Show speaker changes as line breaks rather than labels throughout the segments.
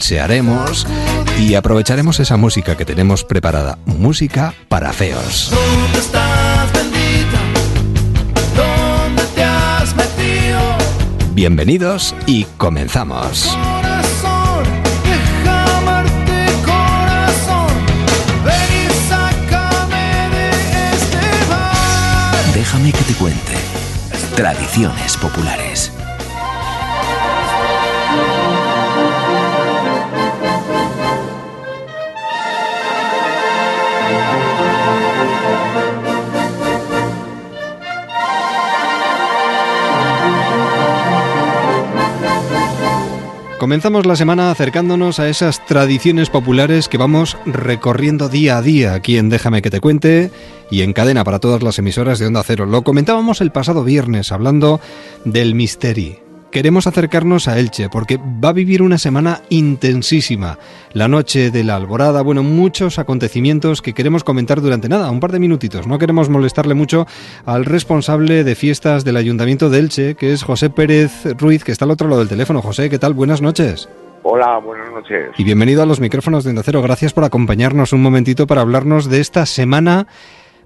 Se haremos y aprovecharemos esa música que tenemos preparada, música para feos.
¿Dónde estás, bendita? ¿Dónde te has metido?
Bienvenidos y comenzamos.
Este.
Déjame que te cuente. Tradiciones populares. Comenzamos la semana acercándonos a esas tradiciones populares que vamos recorriendo día a día aquí en Déjame que te cuente y en cadena para todas las emisoras de Onda Cero. Lo comentábamos el pasado viernes hablando del Misteri. Queremos acercarnos a Elche porque va a vivir una semana intensísima. La noche de la alborada, bueno, muchos acontecimientos que queremos comentar durante nada, un par de minutitos. No queremos molestarle mucho al responsable de fiestas del Ayuntamiento de Elche, que es José Pérez Ruiz, que está al otro lado del teléfono. José, ¿qué tal? Buenas noches.
Hola, buenas noches.
Y bienvenido a los micrófonos de Onda Cero. Gracias por acompañarnos un momentito para hablarnos de esta semana,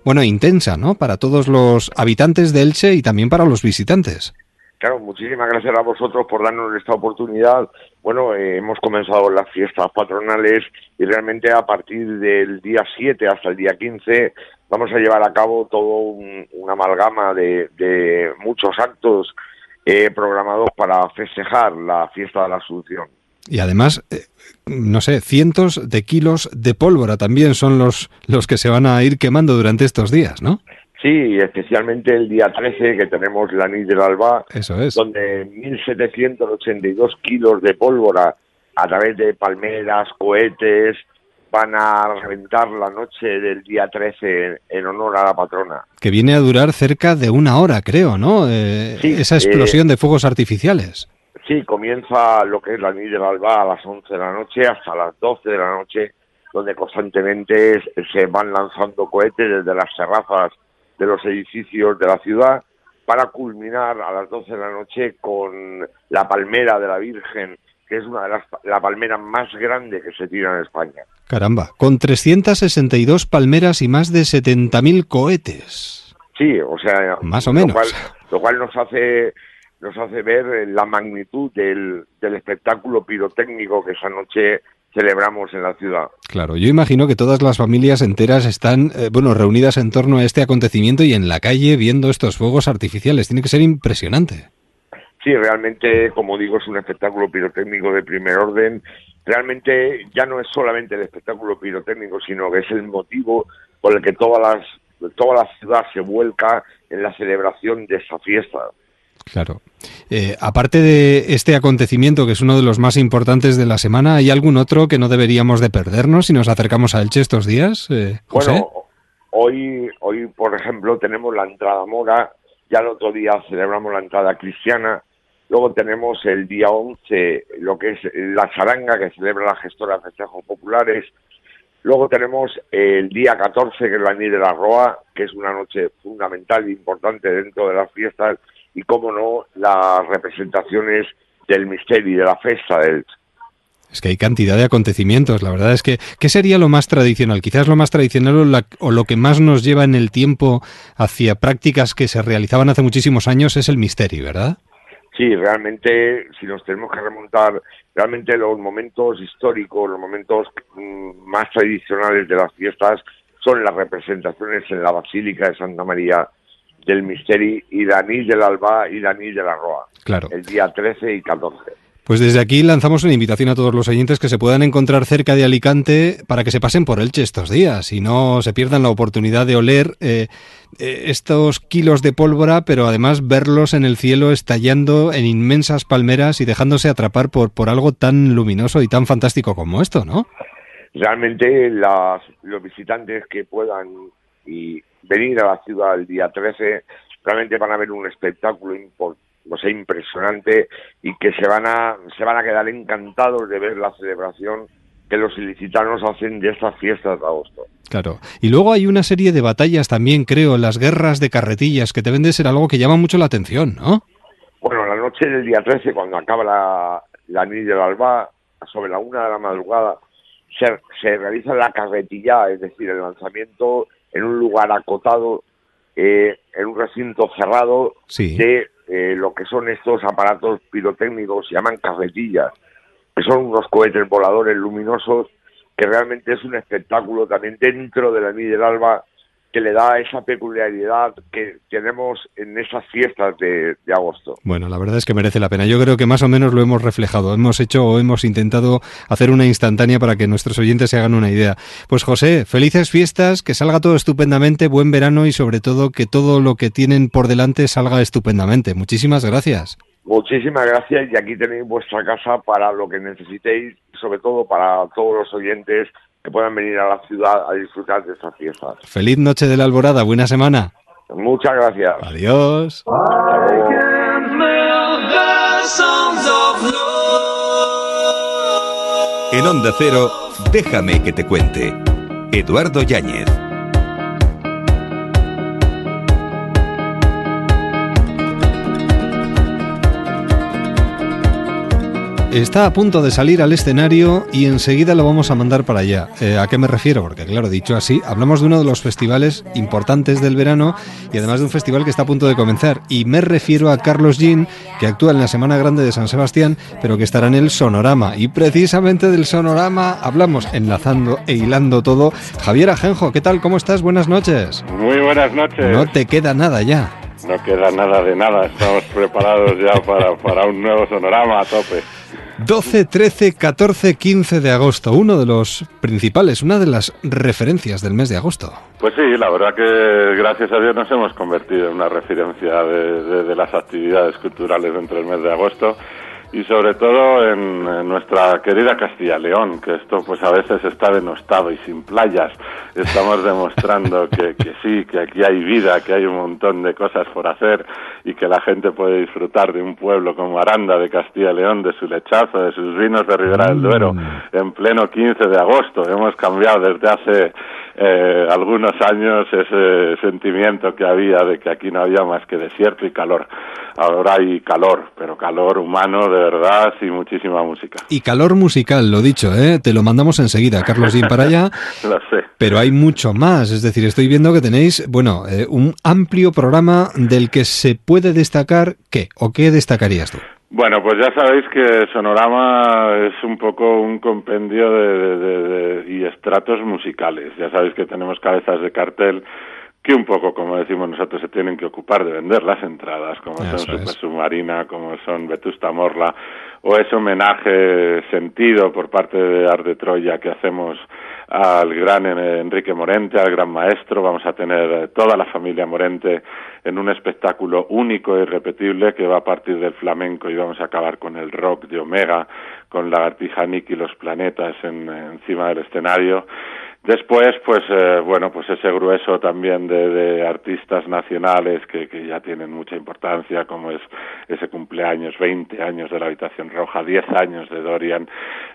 bueno, intensa, ¿no? Para todos los habitantes de Elche y también para los visitantes.
Claro, muchísimas gracias a vosotros por darnos esta oportunidad. Bueno, eh, hemos comenzado las fiestas patronales y realmente a partir del día 7 hasta el día 15 vamos a llevar a cabo todo un, una amalgama de, muchos actos eh, programados para festejar la fiesta de la Asunción.
Y además, eh, no sé, cientos de kilos de pólvora también son los, los que se van a ir quemando durante estos días, ¿no?
Sí, especialmente el día 13 que tenemos la Nit del Alba,
Eso es.
donde 1.782 kilos de pólvora a través de palmeras, cohetes, van a reventar la noche del día 13 en, honor a la patrona.
Que viene a durar cerca de una hora, creo, ¿no? Eh,
Sí,
esa explosión de fuegos artificiales.
Sí, comienza lo que es la Nit del Alba a las 11 de la noche hasta las 12 de la noche, donde constantemente se van lanzando cohetes desde las terrazas de los edificios de la ciudad para culminar a las 12 de la noche con la palmera de la Virgen, que es una de las la palmera más grande que se tira en España.
Caramba, con 362 palmeras y más de 70.000 cohetes.
Sí, o sea,
Más o
lo
menos.
cual, lo cual nos hace nos hace ver la magnitud del, del espectáculo pirotécnico que esa noche celebramos en la ciudad.
Claro, yo imagino que todas las familias enteras están, eh, bueno, reunidas en torno a este acontecimiento y en la calle viendo estos fuegos artificiales. Tiene que ser impresionante.
Sí, realmente, como digo, es un espectáculo pirotécnico de primer orden. Realmente ya no es solamente el espectáculo pirotécnico, sino que es el motivo por el que todas las, toda la ciudad se vuelca en la celebración de esa fiesta.
Claro. Eh, aparte de este acontecimiento, que es uno de los más importantes de la semana, ¿hay algún otro que no deberíamos de perdernos si nos acercamos a Elche estos días, eh?
Bueno, hoy, hoy, por ejemplo, tenemos la entrada mora, ya el otro día celebramos la entrada cristiana, luego tenemos el día 11 lo que es la charanga que celebra la gestora de festejos populares, luego tenemos el día 14 que es la Nit de la Roa, que es una noche fundamental e importante dentro de las fiestas, y como no, las representaciones del misterio, de la fiesta del
Es que hay cantidad de acontecimientos. La verdad es que, ¿qué sería lo más tradicional? Quizás lo más tradicional o, la- o lo que más nos lleva en el tiempo hacia prácticas que se realizaban hace muchísimos años es el misterio, ¿verdad?
Sí, realmente, si nos tenemos que remontar, realmente los momentos históricos, los momentos mm, más tradicionales de las fiestas son las representaciones en la Basílica de Santa María del Misteri Nit del Alba Nit de la Roa,
Claro.
el día 13 y 14.
Pues desde aquí lanzamos una invitación a todos los oyentes que se puedan encontrar cerca de Alicante para que se pasen por Elche estos días y no se pierdan la oportunidad de oler eh, eh, estos kilos de pólvora, pero además verlos en el cielo estallando en inmensas palmeras y dejándose atrapar por, por algo tan luminoso y tan fantástico como esto, ¿no?
Realmente las, los visitantes que puedan y venir a la ciudad el día 13 realmente van a ver un espectáculo o sea, impresionante y que se van a se van a quedar encantados de ver la celebración que los ilicitanos hacen de estas fiestas de agosto.
Claro. Y luego hay una serie de batallas también, creo, las guerras de carretillas, que deben de ser algo que llama mucho la atención, ¿no?
Bueno, la noche del día 13, cuando acaba la, la del Alba, sobre la una de la madrugada, se, se realiza la carretilla, es decir, el lanzamiento en un lugar acotado, eh, en un recinto cerrado,
Sí.
de eh, lo que son estos aparatos pirotécnicos, se llaman carretillas, que son unos cohetes voladores luminosos, que realmente es un espectáculo también dentro de la Nid del Alba, que le da esa peculiaridad que tenemos en esas fiestas de, de agosto.
Bueno, la verdad es que merece la pena. Yo creo que más o menos lo hemos reflejado. Hemos hecho o hemos intentado hacer una instantánea para que nuestros oyentes se hagan una idea. Pues José, felices fiestas, que salga todo estupendamente, buen verano y sobre todo que todo lo que tienen por delante salga estupendamente. Muchísimas gracias.
Muchísimas gracias y aquí tenéis vuestra casa para lo que necesitéis, sobre todo para todos los oyentes que puedan venir a la ciudad a disfrutar de estas fiestas.
Feliz noche de la alborada, buena semana.
Muchas gracias.
Adiós.
En Onda Cero, déjame que te cuente. Eduardo Yáñez.
Está a punto de salir al escenario y enseguida lo vamos a mandar para allá. Eh, ¿A qué me refiero? Porque claro, dicho así, hablamos de uno de los festivales importantes del verano y además de un festival que está a punto de comenzar. Y me refiero a Carlos Jean, que actúa en la Semana Grande de San Sebastián, pero que estará en el Sonorama. Y precisamente del Sonorama hablamos, enlazando e hilando todo. Javier Ajenjo, ¿qué tal? ¿Cómo estás? Buenas noches.
Muy buenas noches.
No te queda nada ya.
No queda nada de nada. Estamos preparados ya para, para un nuevo sonorama a tope.
12, 13, 14, 15 de agosto, uno de los principales, una de las referencias del mes de agosto.
Pues sí, la verdad que gracias a Dios nos hemos convertido en una referencia de, las actividades culturales dentro del mes de agosto y sobre todo en, en nuestra querida Castilla-León, que esto pues a veces está denostado y sin playas. Estamos demostrando que, que sí, que aquí hay vida, que hay un montón de cosas por hacer y que la gente puede disfrutar de un pueblo como Aranda de Castilla-León, de su lechazo, de sus vinos de Ribera del Duero, en pleno 15 de agosto. Hemos cambiado desde hace eh, algunos años ese sentimiento que había de que aquí no había más que desierto y calor. Ahora hay calor, pero calor humano de verdad y muchísima música.
Y calor musical, lo dicho, ¿eh? te lo mandamos enseguida, Carlos Jean, para allá.
Lo sé.
Pero hay mucho más, es decir, estoy viendo que tenéis, bueno, eh, un amplio programa del que se puede destacar qué, o qué destacarías tú.
Bueno, pues ya sabéis que Sonorama es un poco un compendio de, de- de- de- y estratos musicales. Ya sabéis que tenemos cabezas de cartel que un poco, como decimos nosotros, se tienen que ocupar de vender las entradas, como
Eso
son
es.
Super Submarina, como son Vetusta Morla, o ese homenaje sentido por parte de Art de Troya que hacemos al gran eh, Enrique Morente, al gran maestro. Vamos a tener eh, toda la familia Morente en un espectáculo único e irrepetible que va a partir del flamenco y vamos a acabar con el rock de Omega, con Lagartija Nick y los planetas en- encima del escenario. Después, pues eh, bueno, pues ese grueso también de, de artistas nacionales que, que ya tienen mucha importancia, como es ese cumpleaños, 20 años de la Habitación Roja, 10 años de Dorian,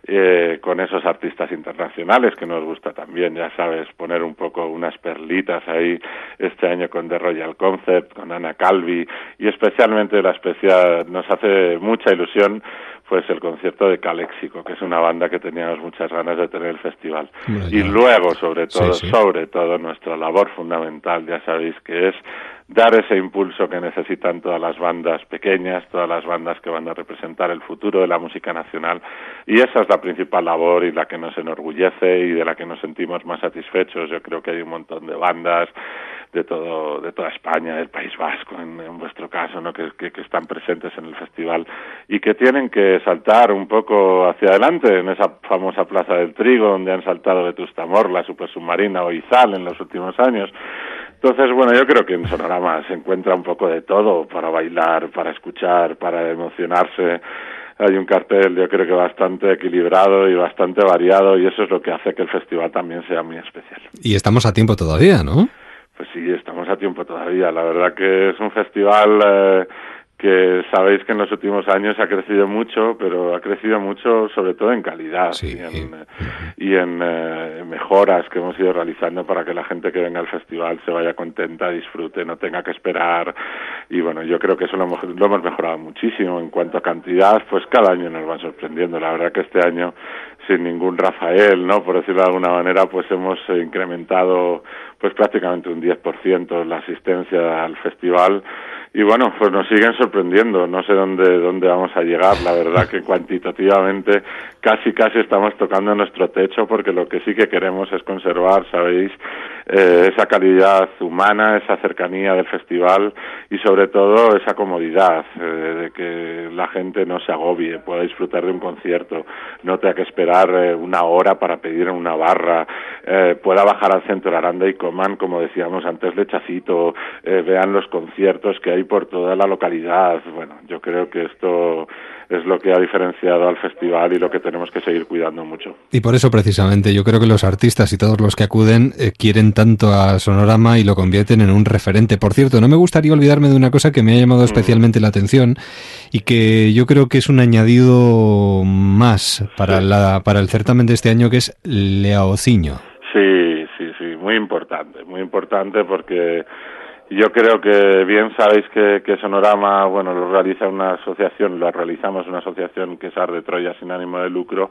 eh, con esos artistas internacionales que nos gusta también, ya sabes, poner un poco unas perlitas ahí este año con The Royal Concept, con Ana Calvi y especialmente la especial, nos hace mucha ilusión pues el concierto de Caléxico, que es una banda que teníamos muchas ganas de tener el festival. Y luego, sobre todo,
Sí, sí.
sobre todo, nuestra labor fundamental, ya sabéis que es dar ese impulso que necesitan todas las bandas pequeñas, todas las bandas que van a representar el futuro de la música nacional. Y esa es la principal labor y la que nos enorgullece y de la que nos sentimos más satisfechos. Yo creo que hay un montón de bandas de todo de toda España, del País Vasco, en, vuestro caso, ¿no? Que, que, que están presentes en el festival y que tienen que saltar un poco hacia adelante en esa famosa Plaza del Trigo, donde han saltado Vetusta Morla, Super Submarina o Izal en los últimos años. Entonces, bueno, yo creo que en Sonorama se encuentra un poco de todo para bailar, para escuchar, para emocionarse. Hay un cartel, yo creo que bastante equilibrado y bastante variado, y eso es lo que hace que el festival también sea muy especial.
Y estamos a tiempo todavía, ¿no?
Pues sí, estamos a tiempo todavía. La verdad que es un festival eh, que sabéis que en los últimos años ha crecido mucho, pero ha crecido mucho sobre todo en calidad
Sí.
y en, y en, eh, mejoras que hemos ido realizando para que la gente que venga al festival se vaya contenta, disfrute, no tenga que esperar. Y bueno, yo creo que eso lo hemos, lo hemos mejorado muchísimo. En cuanto a cantidad, pues cada año nos van sorprendiendo. La verdad que este año, sin ningún Rafael, ¿no? Por decirlo de alguna manera, pues hemos incrementado pues prácticamente un 10% la asistencia al festival y bueno, pues nos siguen sorprendiendo. No sé dónde, dónde vamos a llegar. La verdad que cuantitativamente casi, casi estamos tocando nuestro techo porque lo que sí que queremos es conservar, sabéis, eh, esa calidad humana, esa cercanía del festival y sobre todo esa comodidad eh, de que la gente no se agobie, pueda disfrutar de un concierto, no tenga que esperar eh, una hora para pedir en una barra, eh, pueda bajar al centro de Aranda y coman, como decíamos antes, lechacito, eh, vean los conciertos que hay por toda la localidad. Bueno, yo creo que esto es lo que ha diferenciado al festival y lo que tenemos que seguir cuidando mucho.
Y por eso precisamente yo creo que los artistas y todos los que acuden eh, quieren tanto a Sonorama y lo convierten en un referente. Por cierto, no me gustaría olvidarme de una cosa que me ha llamado especialmente la atención y que yo creo que es un añadido más para, la, para el certamen de este año que es Leaociño.
Sí, sí, sí, muy importante, muy importante porque yo creo que bien sabéis que, que Sonorama, bueno, lo realiza una asociación, lo realizamos una asociación que es Ar de Troya sin ánimo de lucro.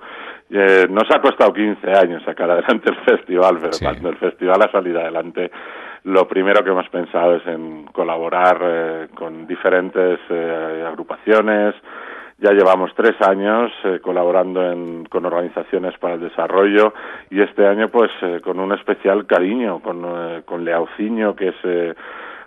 Eh, nos ha costado 15 años sacar adelante el festival, pero
Sí.
cuando el festival ha salido adelante, lo primero que hemos pensado es en colaborar eh, con diferentes eh, agrupaciones, ya llevamos tres años eh, colaborando en- con organizaciones para el desarrollo y este año pues eh, con un especial cariño con, eh, con Leauciño que es eh,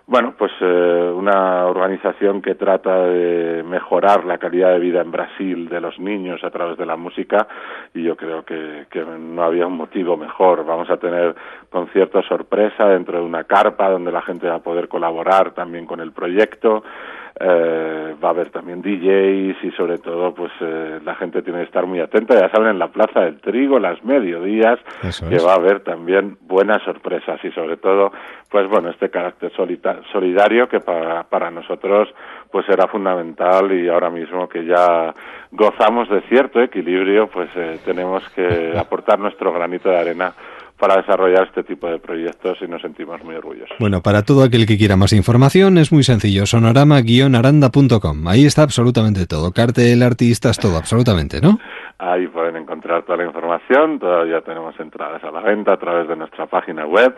bueno pues eh, una organización que trata de mejorar la calidad de vida en Brasil de los niños a través de la música y yo creo que, que no había un motivo mejor. Vamos a tener conciertos sorpresa dentro de una carpa donde la gente va a poder colaborar también con el proyecto. Eh, va a haber también DJs y sobre todo pues eh, la gente tiene que estar muy atenta ya saben en la Plaza del Trigo las mediodías
Eso
que
es.
va a haber también buenas sorpresas y sobre todo pues bueno este carácter solidario que para, para nosotros pues era fundamental y ahora mismo que ya gozamos de cierto equilibrio pues eh, tenemos que aportar nuestro granito de arena para desarrollar este tipo de proyectos y nos sentimos muy orgullosos.
Bueno, para todo aquel que quiera más información es muy sencillo, sonorama-aranda.com. Ahí está absolutamente todo, cartel, artistas, todo, absolutamente, ¿no?
Ahí pueden encontrar toda la información, todavía tenemos entradas a la venta a través de nuestra página web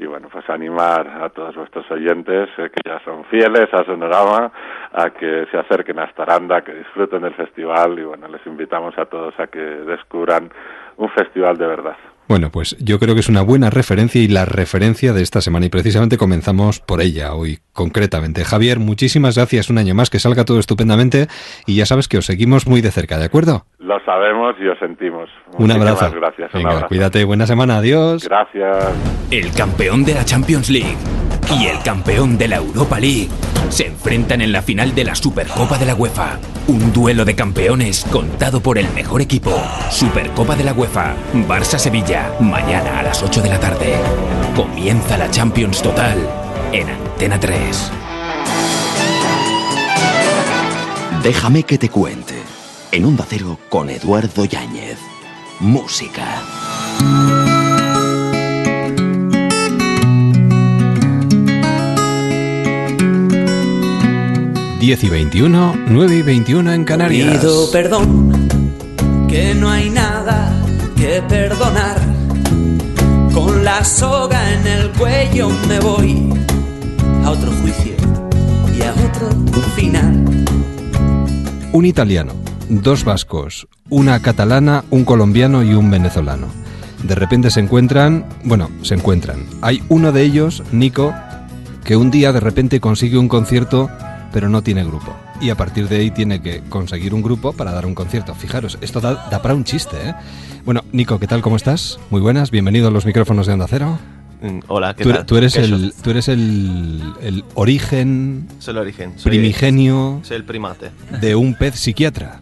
y bueno, pues animar a todos vuestros oyentes eh, que ya son fieles a Sonorama a que se acerquen hasta Aranda, que disfruten del festival y bueno, les invitamos a todos a que descubran un festival de verdad.
Bueno, pues yo creo que es una buena referencia y la referencia de esta semana y precisamente comenzamos por ella hoy concretamente. Javier, muchísimas gracias un año más, que salga todo estupendamente y ya sabes que os seguimos muy de cerca, ¿de acuerdo?
Lo sabemos y os sentimos.
Un
Muchísimas
abrazo.
Gracias. un
Venga,
abrazo.
cuídate, buena semana, adiós.
Gracias.
El campeón de la Champions League y el campeón de la Europa League se enfrentan en la final de la Supercopa de la UEFA. Un duelo de campeones contado por el mejor equipo. Supercopa de la UEFA, Barça-Sevilla, mañana a las 8 de la tarde. Comienza la Champions Total en Antena 3.
Déjame que te cuente. En Onda Cero con Eduardo Yáñez. Música.
10 y 21, 9 y 21 en Canarias.
Pido perdón, que no hay nada que perdonar. Con la soga en el cuello me voy a otro juicio y a otro final.
Un italiano, dos vascos, una catalana, un colombiano y un venezolano. De repente se encuentran, bueno, se encuentran. Hay uno de ellos, Nico, que un día de repente consigue un concierto, pero no tiene grupo. Y a partir de ahí tiene que conseguir un grupo para dar un concierto. Fijaros, esto da, da para un chiste, ¿eh? Bueno, Nico, ¿qué tal? ¿Cómo estás? Muy buenas, bienvenido a los micrófonos de Onda Cero.
Mm, Hola, ¿qué
Tú,
tal?
tú eres,
¿Qué
el, tú eres el, el origen
Soy el origen. Soy,
primigenio
Soy el primate.
de un pez psiquiatra.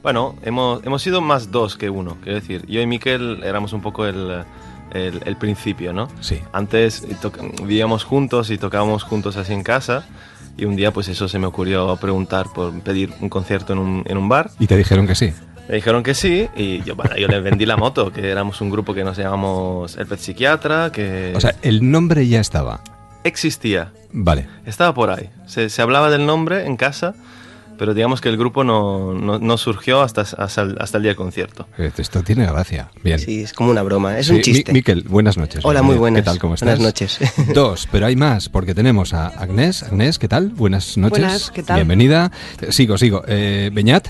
Bueno, hemos, hemos sido más dos que uno. Quiero decir, yo y Miquel éramos un poco el, el, el principio, ¿no?
Sí.
Antes vivíamos juntos y tocábamos juntos así en casa. Y un día pues eso se me ocurrió preguntar por pedir un concierto en un, en un bar.
Y te dijeron que sí.
Me dijeron que sí y yo, bueno, yo les vendí la moto, que éramos un grupo que nos llamamos El Pet Psiquiatra, que
O sea, el nombre ya estaba.
existía,
Vale.
estaba por ahí. Se, se hablaba del nombre en casa, pero digamos que el grupo no, no, no surgió hasta, hasta, el, hasta el día del concierto.
Eh, Esto tiene gracia. Bien.
Sí, es como una broma, es
Sí,
un chiste.
Miquel, buenas noches.
Hola, muy buenas.
¿Qué tal? ¿Cómo estás?
Buenas noches.
Dos, pero hay más, porque tenemos a Agnés. Agnés, ¿qué tal? Buenas noches.
Buenas, ¿qué tal?
Bienvenida. Sigo, sigo. Eh, Beñat.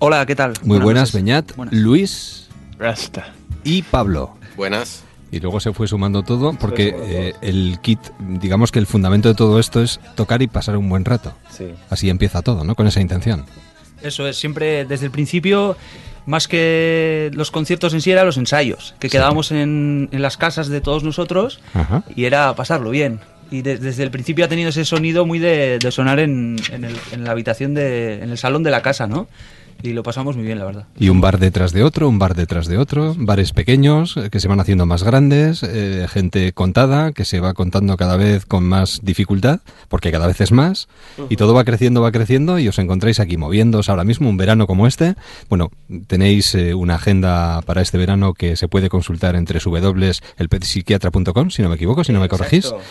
Hola, ¿qué tal?
Muy buenas,
noches.
Beñat.
Buenas.
Luis
Rasta.
y Pablo.
Buenas.
Y luego se fue sumando todo porque eh, el kit, digamos que el fundamento de todo esto es tocar y pasar un buen rato.
Sí.
Así empieza todo, ¿no? Con esa intención.
Eso es, siempre desde el principio, más que los conciertos en sí, eran los ensayos, que quedábamos en, en las casas de todos nosotros
Ajá.
y era pasarlo bien. Y de- desde el principio ha tenido ese sonido muy de, de sonar en, en el- en la habitación, de, en el salón de la casa, ¿no? Y lo pasamos muy bien, la verdad.
Y un bar detrás de otro, un bar detrás de otro, bares pequeños eh, que se van haciendo más grandes, eh, gente contada que se va contando cada vez con más dificultad, porque cada vez es más, y todo va creciendo, va creciendo, y os encontráis aquí moviéndoos ahora mismo, un verano como este. Bueno, tenéis eh, una agenda para este verano que se puede consultar entre www.elpetpsiquiatra.com, si no me equivoco, si no me corregís.
Exacto.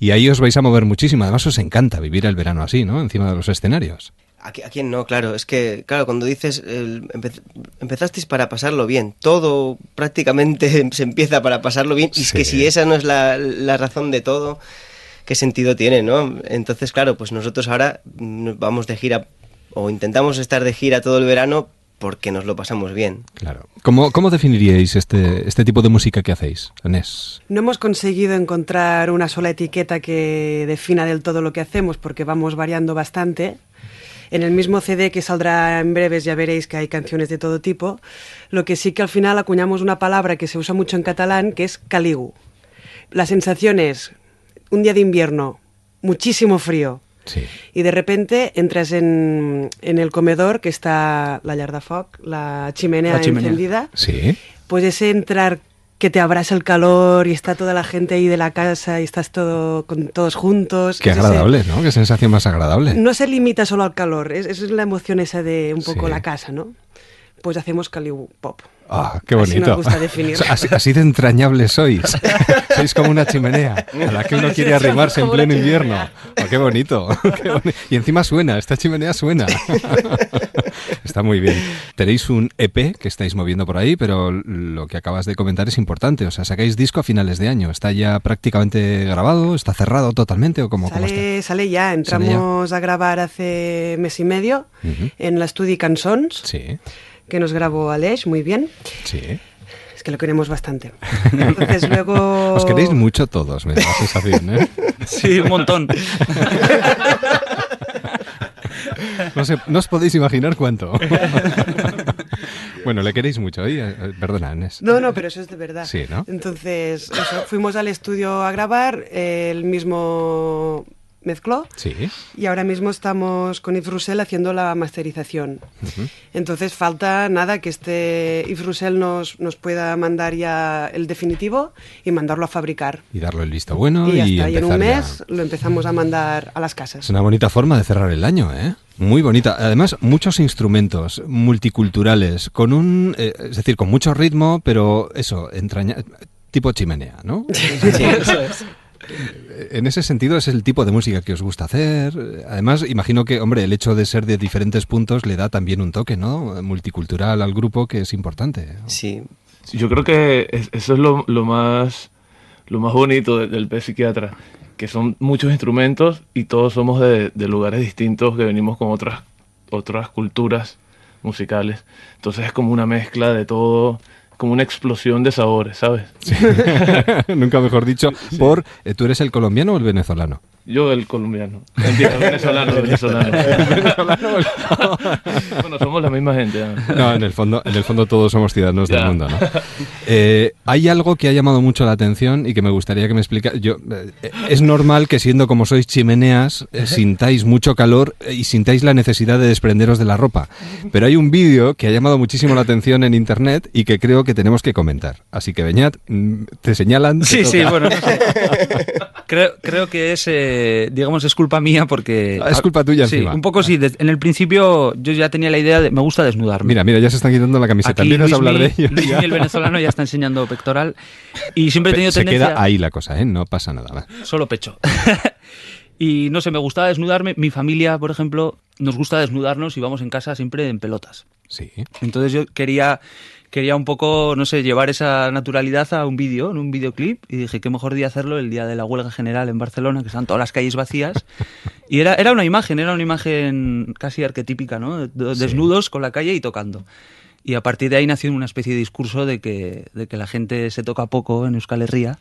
Y ahí os vais a mover muchísimo. Además, os encanta vivir el verano así, ¿no? Encima de los escenarios.
¿A, qui- a quién no? Claro, es que, claro, cuando dices, el- empe- empezasteis para pasarlo bien, todo prácticamente se empieza para pasarlo bien, y es que si esa no es la, la razón de todo, ¿qué sentido tiene, no? Entonces, claro, pues nosotros ahora nos vamos de gira, o intentamos estar de gira todo el verano porque nos lo pasamos bien.
Claro. ¿Cómo, cómo definiríais este, este tipo de música que hacéis, Anés?
No hemos conseguido encontrar una sola etiqueta que defina del todo lo que hacemos porque vamos variando bastante. En el mismo CD que saldrá en breves ya veréis que hay canciones de todo tipo. Lo que sí que al final acuñamos una palabra que se usa mucho en catalán que es caligu. La sensación es un día de invierno, muchísimo frío,
Sí.
y de repente entras en, en el comedor que está la foc, chimenea,
La chimenea.
encendida,
Sí.
pues ese entrar que te abraza el calor y está toda la gente ahí de la casa y estás todo con todos juntos.
Qué
es ese-
agradable, ¿no? Qué sensación más agradable.
no se limita solo al calor, es, es la emoción esa de un poco
Sí.
la casa, ¿no? Pues hacemos Cali Pop.
Ah, qué
Así
bonito.
nos gusta definir.
Así, así de entrañables sois. sois como una chimenea a la que uno quiere arrimarse en pleno invierno. Oh, qué bonito. qué boni- Y encima suena, esta chimenea suena. Está muy bien. Tenéis un EP que estáis moviendo por ahí, pero lo que acabas de comentar es importante. O sea, sacáis disco a finales de año. ¿Está ya prácticamente grabado? ¿Está cerrado totalmente? ¿O cómo, cómo está?
Sale, sale ya, entramos a grabar hace mes y medio en l'estudi Cançons,
Sí,
que nos grabó Aleix muy bien.
sí.
Es que lo queremos bastante. Entonces luego...
Os queréis mucho todos, me da la sensación, ¿eh?
Sí, un montón.
No, sé, no os podéis imaginar cuánto. bueno, le queréis mucho, ¿eh? Perdona, Inés.
No, no, pero eso es de verdad.
Sí, ¿no?
Entonces, eso, fuimos al estudio a grabar, eh, el mismo mezcló
Sí.
y ahora mismo estamos con Yves Roussel haciendo la masterización. Entonces falta nada que este Yves Roussel nos, nos pueda mandar ya el definitivo y mandarlo a fabricar.
Y darle el visto bueno
y ya
y,
está, y en un
ya.
mes lo empezamos a mandar a las casas.
Es una bonita forma de cerrar el año, ¿eh? Muy bonita. Además, muchos instrumentos multiculturales, con un, eh, es decir, con mucho ritmo, pero eso, entraña, tipo chimenea, ¿no?
Eso es.
En ese sentido es el tipo de música que os gusta hacer. Además, imagino que, hombre, el hecho de ser de diferentes puntos le da también un toque, ¿no? Multicultural al grupo que es importante.
Sí.
Yo creo que es- eso es lo, lo más lo más bonito de- del pez psiquiatra, que son muchos instrumentos y todos somos de, de lugares distintos que venimos con otras otras culturas musicales. Entonces es como una mezcla de todo, como una explosión de sabores, ¿sabes?
Nunca mejor dicho. Por, eh, ¿tú eres el colombiano o el venezolano?
Yo el colombiano, Mentira, venezolano, venezolano. bueno, somos la misma gente. ¿no?
No, en el fondo, en el fondo todos somos ciudadanos del
Ya.
mundo, ¿no? Eh, hay algo que ha llamado mucho la atención y que me gustaría que me explicara. Yo, eh, es normal que siendo como sois chimeneas, eh, sintáis mucho calor eh, y sintáis la necesidad de desprenderos de la ropa. Pero hay un vídeo que ha llamado muchísimo la atención en internet y que creo que tenemos que comentar. Así que, Beñat, mm, te señalan. te
Sí, sí, bueno, no sé. Creo, creo que es, eh, digamos, es culpa mía porque...
Ah, es culpa tuya
Sí,
encima.
un poco sí. en el principio yo ya tenía la idea de... Me gusta desnudarme.
Mira, mira, ya se están quitando la camiseta.
Aquí
¿Vienes a hablar de ello? Ya.
el venezolano, ya está enseñando pectoral. Y siempre he tenido
Se
tendencia...
queda ahí la cosa, ¿eh? No pasa nada. va.
Solo pecho. y no sé, me gustaba desnudarme. Mi familia, por ejemplo, nos gusta desnudarnos y vamos en casa siempre en pelotas.
Sí.
Entonces yo quería, quería un poco, no sé, llevar esa naturalidad a un vídeo, en un videoclip. Y dije, qué mejor día hacerlo el día de la huelga general en Barcelona, que están todas las calles vacías. Y era, era una imagen, era una imagen casi arquetípica, ¿no?
Sí.
Desnudos con la calle y tocando. Y a partir de ahí nació una especie de discurso de que, de que la gente se toca poco en Euskal Herria.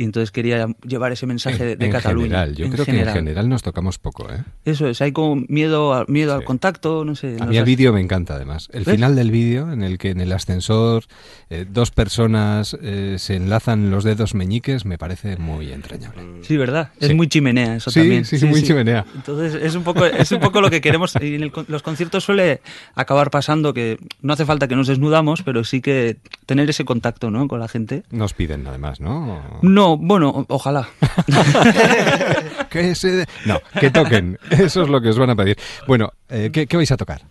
Y entonces quería llevar ese mensaje de, de
en
Cataluña.
general, yo creo que en general nos tocamos poco, ¿eh?
Eso es, hay como miedo, a- miedo al contacto, no sé.
A mí el vídeo me encanta además. El
¿Ves?
final del vídeo en el que en el ascensor eh, dos personas eh, se enlazan los dedos meñiques me parece muy entrañable.
Sí, ¿verdad? Es
Sí.
muy chimenea eso
Sí,
también.
sí, muy chimenea.
Entonces es un poco, es un poco lo que queremos. Y en el los conciertos suele acabar pasando que no hace falta que nos desnudamos, pero sí que tener ese contacto ¿no? con la gente.
Nos piden además, ¿no?
No, bueno, ojalá.
que se... No, que toquen. Eso es lo que os van a pedir. Bueno, eh, ¿qué, qué vais a tocar?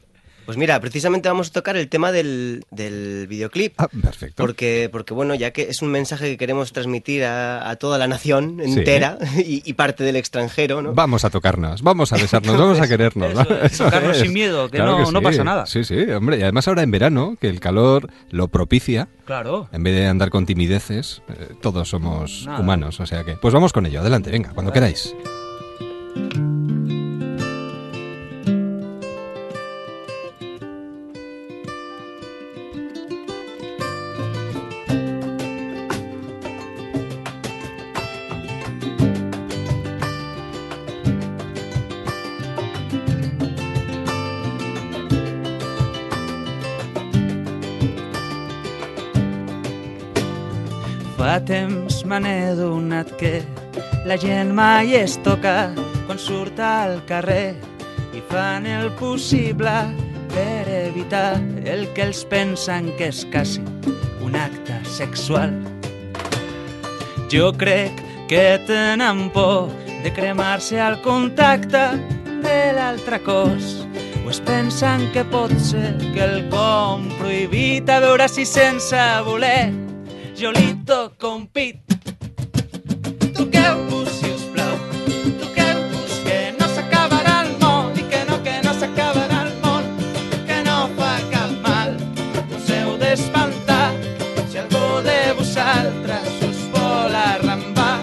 Pues mira, precisamente vamos a tocar el tema del, del videoclip.
Ah, perfecto.
Porque, porque, bueno, ya que es un mensaje que queremos transmitir a, a toda la nación
Sí.
entera y, y parte del extranjero, ¿no?
Vamos a tocarnos, vamos a besarnos, vamos a querernos. ¿no?
Eso es, tocarnos sin miedo, que no- no
sí.
pasa nada.
Sí, sí, hombre. Y además ahora en verano, que el calor lo propicia.
Claro.
En vez de andar con timideces, eh, todos somos
Nada.
humanos, o sea que... Pues vamos con ello, adelante, venga, cuando queráis.
Temps me n'he donat que la gent mai es toca quan surt al carrer i fan el possible per evitar el que els pensen que és quasi un acte sexual. Jo crec que tenen por de cremar-se al contacte de l'altre cos o es pensen que pot ser que el com prohibit a veure si sense voler jo li toco un pit. Toqueu-vos, si us plau, toqueu-vos, que no s'acabarà el món i que no, que no s'acabarà el món, que no fa cap mal. No us heu d'espantar si algú de vosaltres us vol arrambar.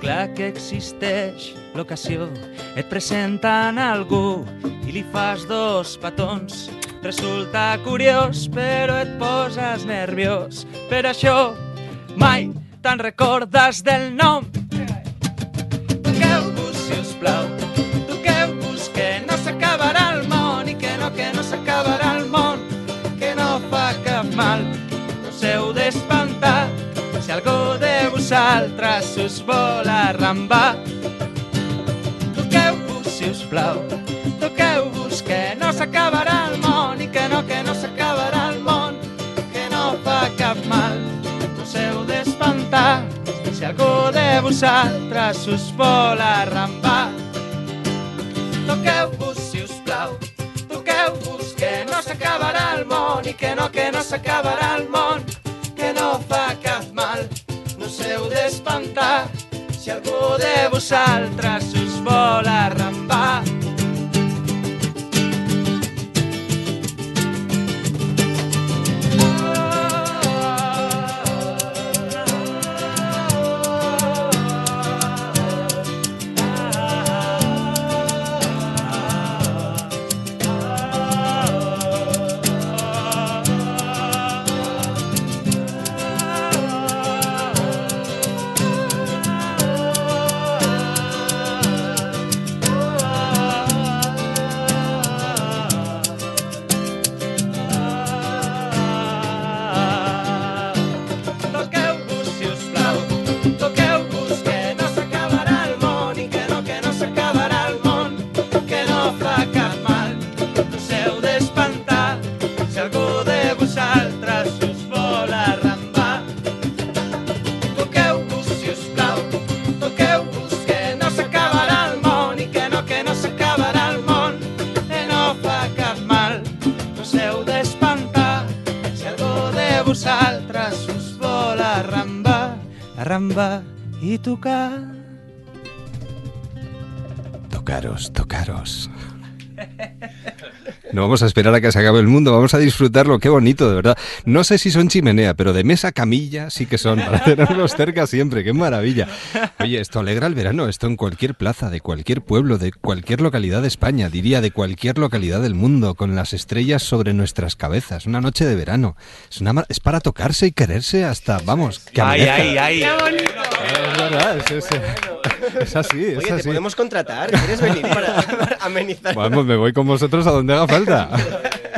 Clar que existeix l'ocasió, et presenten algú i li fas dos petons. Resulta curiós, però et poses nerviós. Per això mai te'n recordes del nom. Toqueu-vos, si us plau, toqueu-vos, que no s'acabarà el món i que no, que no s'acabarà el món, que no fa cap mal. No us heu d'espantar si algú de vosaltres us vol arrambar. Toqueu-vos, si us plau, toqueu-vos, que no s'acabarà algú de vosaltres us vol arrambar. Toqueu-vos, si us plau, toqueu-vos, que no s'acabarà el món i que no, que no s'acabarà el món, que no fa cap mal. No us heu d'espantar si algú de vosaltres us vol arrambar.
No vamos a esperar a que se acabe el mundo, vamos a disfrutarlo, qué bonito, de verdad. No sé si son chimenea, pero de mesa camilla sí que son, para tenerlos cerca siempre, qué maravilla. Oye, esto alegra el verano, esto en cualquier plaza, de cualquier pueblo, de cualquier localidad de España, diría de cualquier localidad del mundo, con las estrellas sobre nuestras cabezas, una noche de verano. Es, una, mar- es para tocarse y quererse hasta, vamos, que
Ay, ay, ay.
Es verdad, es, es- es así, es
Oye, te podemos contratar. ¿Quieres venir para, para amenizar?
Vamos, me voy con vosotros a donde haga falta.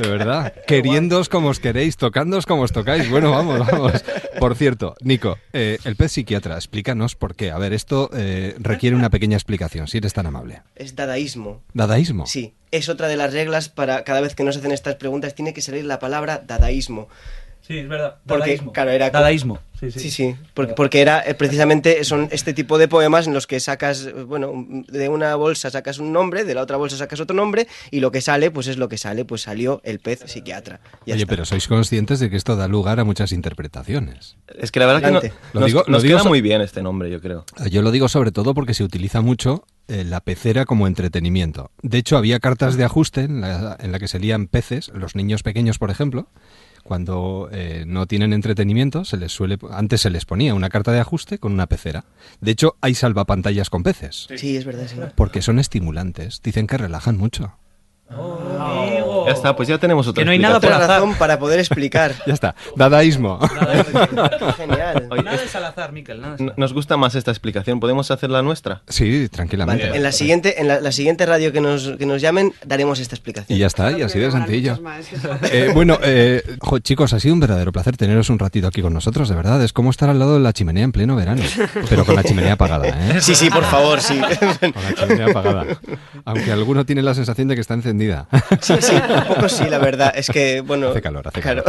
De verdad. Queriéndoos como os queréis, tocándoos como os tocáis. Bueno, vamos, vamos. Por cierto, Nico, eh, el pez psiquiatra, explícanos por qué. A ver, esto eh, requiere una pequeña explicación, si eres tan amable.
Es dadaísmo.
¿Dadaísmo?
Sí, es otra de las reglas para cada vez que nos hacen estas preguntas tiene que salir la palabra dadaísmo.
Sí, es verdad.
Porque,
Dadaísmo.
claro, era
Dadaísmo. Sí, sí.
Sí, sí, porque, porque era eh, precisamente son este tipo de poemas en los que sacas, eh, bueno, un- de una bolsa sacas un nombre, de la otra bolsa sacas otro nombre y lo que sale, pues es lo que sale, pues salió el pez psiquiatra. Ya
Oye,
está.
pero sois conscientes de que esto da lugar a muchas interpretaciones.
Es que la verdad que no-
Adelante.
Lo
nos,
digo- lo
nos
digo
queda
so-
muy bien este nombre, yo creo.
Yo lo digo sobre todo porque se utiliza mucho eh, la pecera como entretenimiento. De hecho, había cartas de ajuste en la, en la que se lían peces, los niños pequeños, por ejemplo, cuando eh, no tienen entretenimiento, se les suele antes se les ponía una carta de ajuste con una pecera. De hecho, hay salvapantallas con peces,
Sí, es verdad, sí.
porque son estimulantes. Dicen que relajan mucho.
Ya está, pues ya tenemos otra
Que no hay nada azar.
razón para poder explicar.
Ya está. Dadaísmo.
Genial.
Oye,
Nada
es-
al azar, Miquel, nada es al
N-
azar.
Nos gusta más esta explicación. ¿Podemos hacer la nuestra?
Sí, tranquilamente.
Vale, en la siguiente, en la, la siguiente radio que nos, que nos llamen, daremos esta explicación.
Y ya está, y así de sencillo. Eh, bueno, eh, jo, chicos, ha sido un verdadero placer teneros un ratito aquí con nosotros, de verdad. Es como estar al lado de la chimenea en pleno verano, pero con la chimenea apagada, ¿eh?
Sí, sí, por favor, sí.
Con la chimenea apagada. Aunque alguno tiene la sensación de que está encendida.
Sí, sí, un poco sí, la verdad. Es que, bueno.
Hace calor, hace
claro.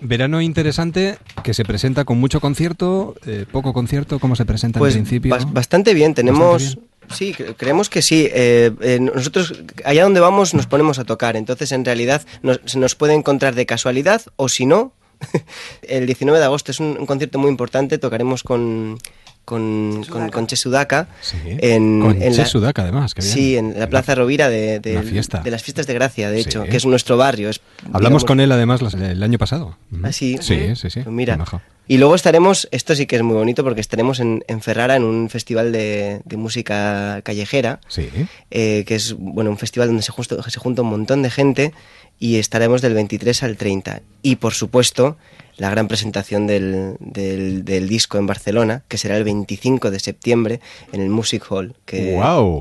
Verano interesante que se presenta con mucho concierto, eh, poco concierto, ¿cómo se presenta
Pues
en principio?
bas- bastante bien, tenemos...
Bastante
Sí, cre- creemos que sí. Eh, eh, nosotros, allá donde vamos, nos ponemos a tocar. Entonces, en realidad, nos- se nos puede encontrar de casualidad o si no, el 19 de agosto es un, un concierto muy importante. Tocaremos con, con, con, con Che Sudaka.
Sí,
en,
con
en
Che
la-
además, qué bien.
Sí, en la Plaza Rovira de, de-
Una fiesta.
de las fiestas de Gracia, de hecho,
Sí.
que es nuestro barrio. es,
Hablamos
digamos,
con él además las- el año pasado.
¿Ah, sí?
Sí, sí, sí.
Pues mira. Y luego estaremos, esto sí que es muy bonito, porque estaremos en, en Ferrara en un festival de, de música callejera,
Sí.
eh, que es bueno un festival donde se, justo- se junta un montón de gente y estaremos del 23 al 30. Y por supuesto, la gran presentación del, del- del disco en Barcelona, que será el 25 de septiembre en el Music Hall, que,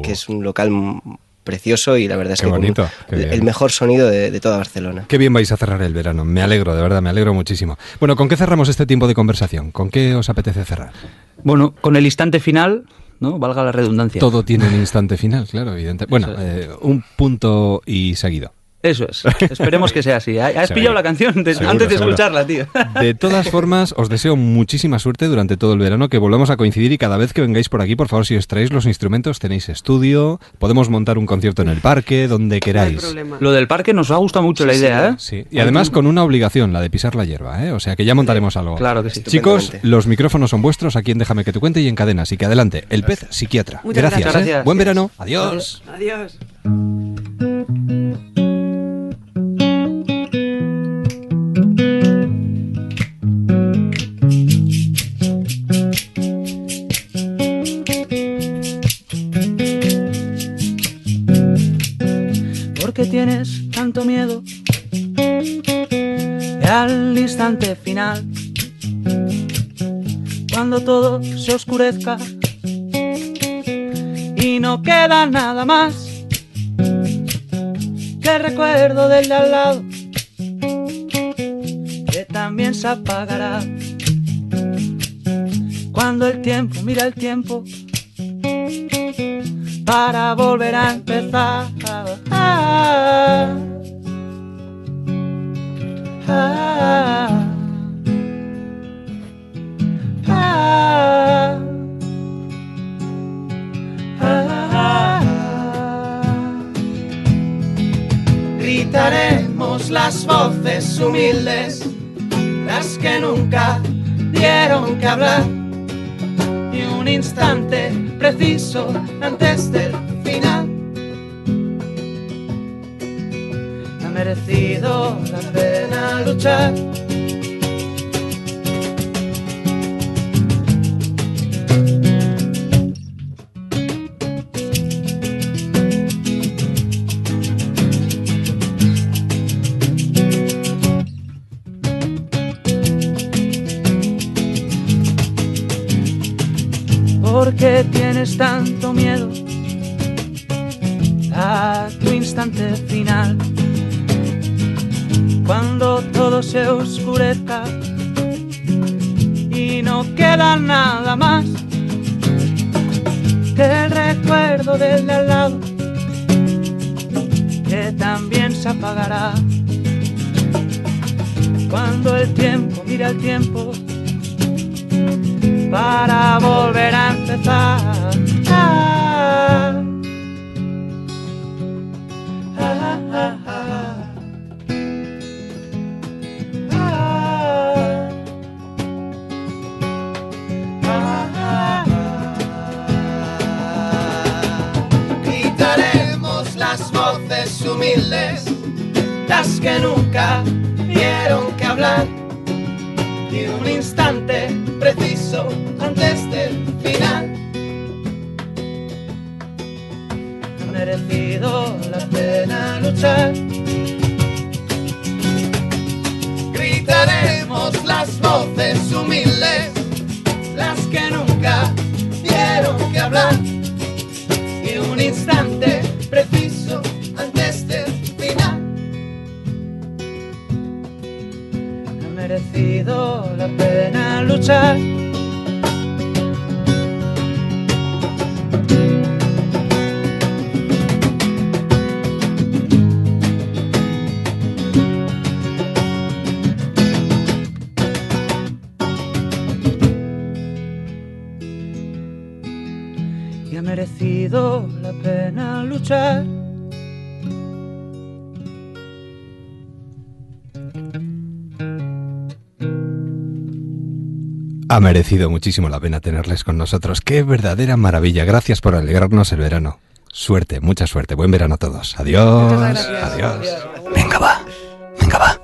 es un local precioso y la verdad es
Qué
que
bonito, qué
el
bien.
mejor sonido de, de toda Barcelona.
Qué bien vais a cerrar el verano. Me alegro, de verdad, me alegro muchísimo. Bueno, ¿con qué cerramos este tiempo de conversación? ¿Con qué os apetece cerrar?
Bueno, con el instante final, ¿no? Valga la redundancia.
Todo tiene un instante final, claro, evidente. Bueno, eh, un punto y seguido.
Eso es. Esperemos que sea así. ¿Has
Seguro.
pillado la canción de-
Seguro,
antes de
seguro.
escucharla, tío?
De todas formas, os deseo muchísima suerte durante todo el verano, que volvamos a coincidir y cada vez que vengáis por aquí, por favor, si os traéis los instrumentos, tenéis estudio, podemos montar un concierto en el parque, donde queráis.
Lo del parque nos ha gustado mucho la idea, ¿eh?
Sí, y además con una obligación, la de pisar la hierba, ¿eh? O sea que ya montaremos algo.
Claro que sí.
Chicos, los micrófonos son vuestros, aquí en Déjame que te cuente y en cadena, así que adelante. El pez psiquiatra.
Muchas
gracias.
gracias.
¿eh?
Gracias.
Buen verano. Adiós.
Adiós.
Tienes tanto miedo al instante final? Cuando todo se oscurezca y no queda nada más que recuerdo del de al lado que también se apagará. Cuando el tiempo, mira el tiempo, para volver a empezar. Gritaremos las voces humildes, las que
nunca dieron que hablar. Y un instante preciso antes del merecido la pena luchar. ¿Por qué tienes tanto y no queda nada más que el recuerdo del de al lado que también se apagará. Cuando el tiempo mira el tiempo para volver a merecido
muchísimo la pena tenerles con nosotros. Qué verdadera maravilla. Gracias por alegrarnos el verano. Suerte, mucha suerte. Buen verano a todos. Adiós. Adiós.
Venga va, venga va,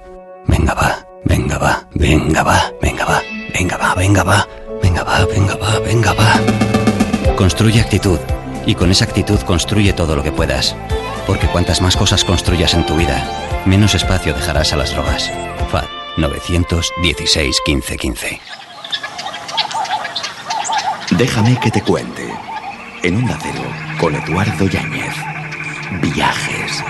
venga va, venga va, venga va, venga va, venga va, venga va, venga va, venga va, venga va. Construye actitud y con esa actitud construye todo lo que puedas. Porque cuantas más cosas construyas en tu vida, menos espacio dejarás a las drogas. FAD 916 15 15. Déjame que te cuente. En un Cero, con Eduardo Yáñez. Viajes.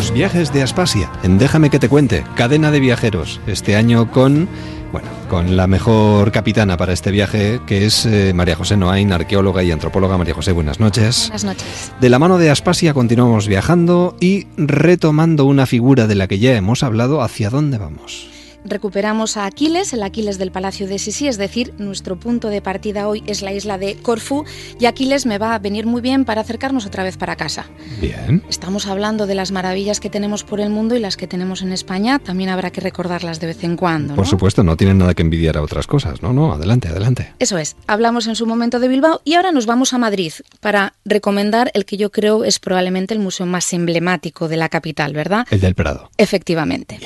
Los viajes de Aspasia, en Déjame que te cuente, cadena de viajeros, este año con, bueno, con la mejor capitana para este viaje, que es eh, María José Noain, arqueóloga y antropóloga. María José, buenas noches.
Buenas noches.
De la mano de Aspasia continuamos viajando y retomando una figura de la que ya hemos hablado, ¿hacia dónde vamos?
Recuperamos a Aquiles, el Aquiles del Palacio de Sisi, es decir, nuestro punto de partida hoy es la isla de Corfú y Aquiles me va a venir muy bien para acercarnos otra vez para casa.
Bien.
Estamos hablando de las maravillas que tenemos por el mundo y las que tenemos en España, también habrá que recordarlas de vez en cuando. ¿no?
Por supuesto, no tienen nada que envidiar a otras cosas. No, no, adelante, adelante.
Eso es, hablamos en su momento de Bilbao y ahora nos vamos a Madrid para recomendar el que yo creo es probablemente el museo más emblemático de la capital, ¿verdad?
El del Prado.
Efectivamente.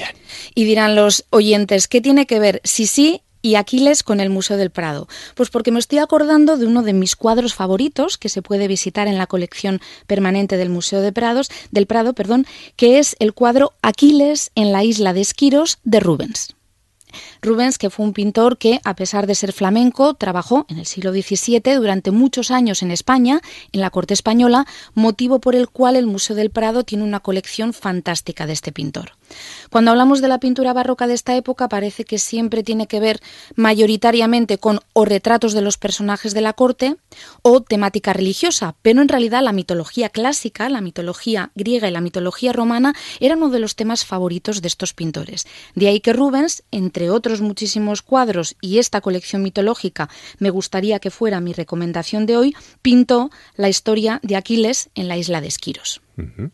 Y dirán los oyentes, ¿qué tiene que ver Sisi y Aquiles con el Museo del Prado? Pues porque me estoy acordando de uno de mis cuadros favoritos que se puede visitar en la colección permanente del Museo de Prados, del Prado, perdón, que es el cuadro Aquiles en la isla de Esquiros de Rubens. Rubens, que fue un pintor que, a pesar de ser flamenco, trabajó en el siglo XVII durante muchos años en España, en la corte española, motivo por el cual el Museo del Prado tiene una colección fantástica de este pintor. Cuando hablamos de la pintura barroca de esta época, parece que siempre tiene que ver mayoritariamente con o retratos de los personajes de la corte o temática religiosa, pero en realidad la mitología clásica, la mitología griega y la mitología romana eran uno de los temas favoritos de estos pintores. De ahí que Rubens, entre otros muchísimos cuadros y esta colección mitológica, me gustaría que fuera mi recomendación de hoy, pintó la historia de Aquiles en la isla de Esquiros.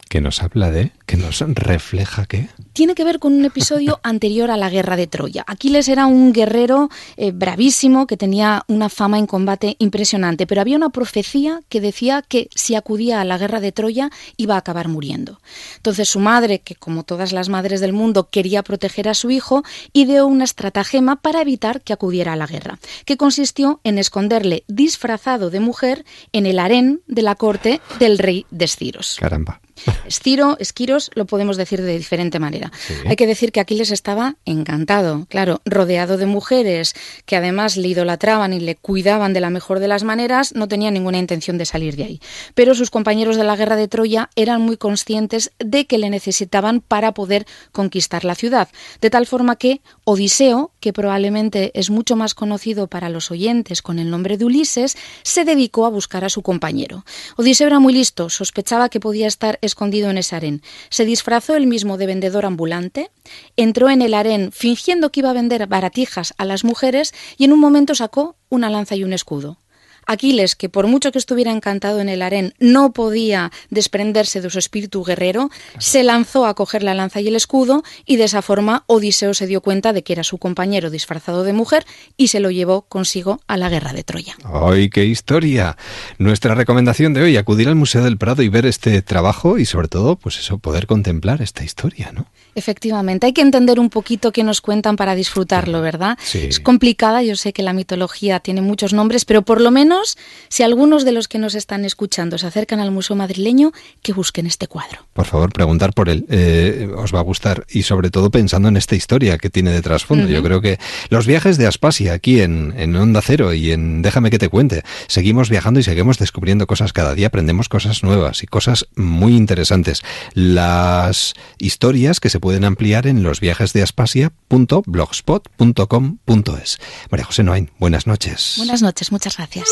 Que nos habla de, que nos refleja qué.
Tiene que ver con un episodio anterior a la guerra de Troya. Aquiles era un guerrero eh, bravísimo que tenía una fama en combate impresionante, pero había una profecía que decía que si acudía a la guerra de Troya iba a acabar muriendo. Entonces su madre, que como todas las madres del mundo quería proteger a su hijo, ideó una estratagema para evitar que acudiera a la guerra, que consistió en esconderle disfrazado de mujer en el harén de la corte del rey de Esciros.
Caramba. 吧。
Esciro, Esquiros, lo podemos decir de diferente manera. Hay que decir que Aquiles estaba encantado, claro, rodeado de mujeres que además le idolatraban y le cuidaban de la mejor de las maneras, no tenía ninguna intención de salir de ahí. Pero sus compañeros de la guerra de Troya eran muy conscientes de que le necesitaban para poder conquistar la ciudad, de tal forma que Odiseo, que probablemente es mucho más conocido para los oyentes con el nombre de Ulises, se dedicó a buscar a su compañero. Odiseo era muy listo, sospechaba que podía estar escondido en ese harén. Se disfrazó él mismo de vendedor ambulante, entró en el harén fingiendo que iba a vender baratijas a las mujeres y en un momento sacó una lanza y un escudo. Aquiles, que por mucho que estuviera encantado en el harén, no podía desprenderse de su espíritu guerrero, se lanzó a coger la lanza y el escudo y de esa forma Odiseo se dio cuenta de que era su compañero disfrazado de mujer y se lo llevó consigo a la guerra de Troya.
¡Ay, qué historia! Nuestra recomendación de hoy, acudir al Museo del Prado y ver este trabajo y sobre todo, pues eso, poder contemplar esta historia, ¿no?
Efectivamente, hay que entender un poquito qué nos cuentan para disfrutarlo, ¿verdad?
Sí.
Es complicada, yo sé que la mitología tiene muchos nombres, pero por lo menos, si algunos de los que nos están escuchando se acercan al Museo Madrileño, que busquen este cuadro.
Por favor, preguntar por él. Eh, os va a gustar. Y sobre todo pensando en esta historia que tiene de trasfondo. Yo creo que los viajes de Aspasia aquí en, en Onda Cero y en Déjame que te cuente. Seguimos viajando y seguimos descubriendo cosas. Cada día aprendemos cosas nuevas y cosas muy interesantes. Las historias que se pueden ampliar en los viajes de aspasia.blogspot.com.es. María José Noain, buenas noches.
Buenas noches, muchas gracias.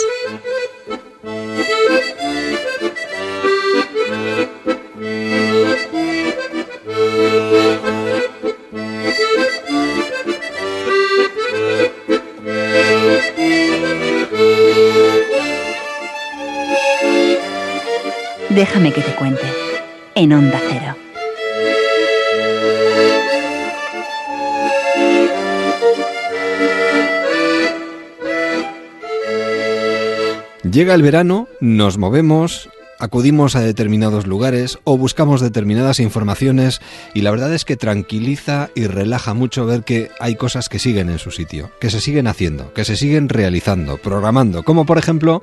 Déjame que te cuente. En Onda Cero.
Llega el verano, nos movemos, acudimos a determinados lugares o buscamos determinadas informaciones y la verdad es que tranquiliza y relaja mucho ver que hay cosas que siguen en su sitio, que se siguen haciendo, que se siguen realizando, programando, como por ejemplo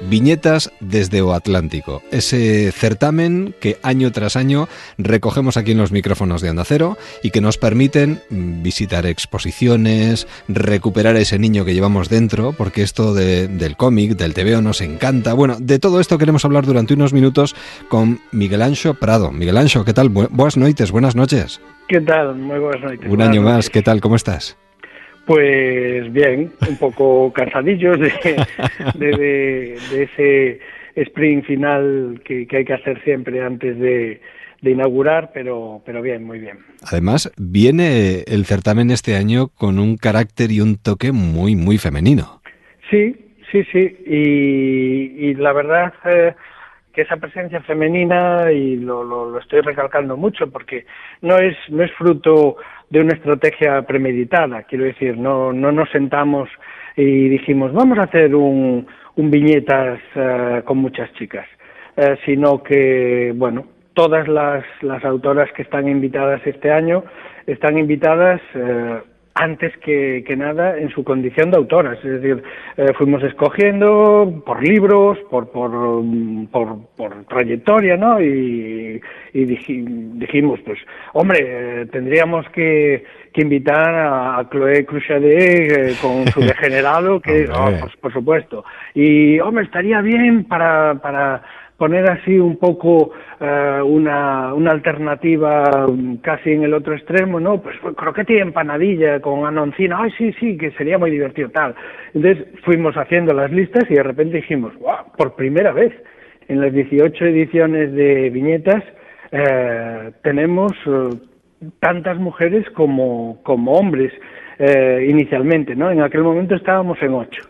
Viñetas desde O Atlántico, ese certamen que año tras año recogemos aquí en los micrófonos de Onda Cero y que nos permiten visitar exposiciones, recuperar ese niño que llevamos dentro, porque esto de- del cómic, del TVO nos encanta. Bueno, de todo esto queremos hablar durante unos minutos con Miguel Ancho Prado. Miguel Ancho, ¿qué tal? Bu- buenas noches, buenas noches.
¿Qué tal? Muy buenas noches.
Un
Buenas
año
noches.
más, ¿qué tal? ¿Cómo estás?
Pues bien, un poco cansadillos de, de, de- de ese sprint final que, que hay que hacer siempre antes de, de inaugurar, pero, pero bien, muy bien.
Además, viene el certamen este año con un carácter y un toque muy, muy femenino.
Sí, sí, sí. Y, y la verdad eh, que esa presencia femenina, y lo, lo, estoy recalcando mucho, porque no es, no es fruto de una estrategia premeditada. Quiero decir, no, no nos sentamos y dijimos, vamos a hacer un, un viñetas eh, con muchas chicas, Eh, sino que, bueno, todas las, las autoras que están invitadas este año están invitadas eh, antes que, que nada en su condición de autoras. Es decir, eh, fuimos escogiendo por libros, por, por, mm, por, por trayectoria, ¿no? Y, y dij- dijimos, pues, hombre, eh, tendríamos que, que invitar a, Chloé Cruchadet eh, con su degenerado, que, oh, pues, por supuesto. Y, hombre, estaría bien para, para poner así un poco eh, una, una alternativa casi en el otro extremo, ¿no? Pues pues, croquete y empanadilla con anoncina, ay, sí, sí, que sería muy divertido, tal. Entonces fuimos haciendo las listas y de repente dijimos, wow, por primera vez en las 18 ediciones de viñetas eh, tenemos eh, tantas mujeres como, como hombres eh, inicialmente, ¿no? En aquel momento estábamos en ocho.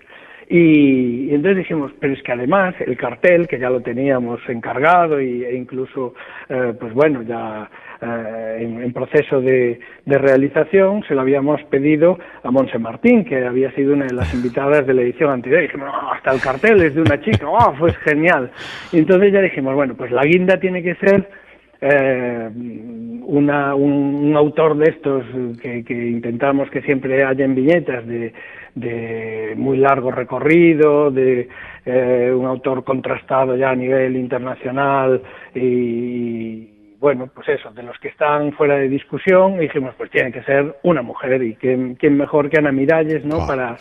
Y, y entonces dijimos, pero es que además el cartel, que ya lo teníamos encargado y, e incluso, eh, pues bueno, ya eh, en, proceso de, realización, se lo habíamos pedido a Monse Martín, que había sido una de las invitadas de la edición anterior. Y dijimos, "No, hasta el cartel es de una chica, ¡oh, pues genial! Y entonces ya dijimos, bueno, pues la guinda tiene que ser eh, una, un, un autor de estos que, que intentamos que siempre haya en viñetas de, de muy largo recorrido, de eh, un autor contrastado ya a nivel internacional y bueno, pues eso, de los que están fuera de discusión, dijimos, pues tiene que ser una mujer y quién, quién mejor que Ana Miralles, ¿no? para,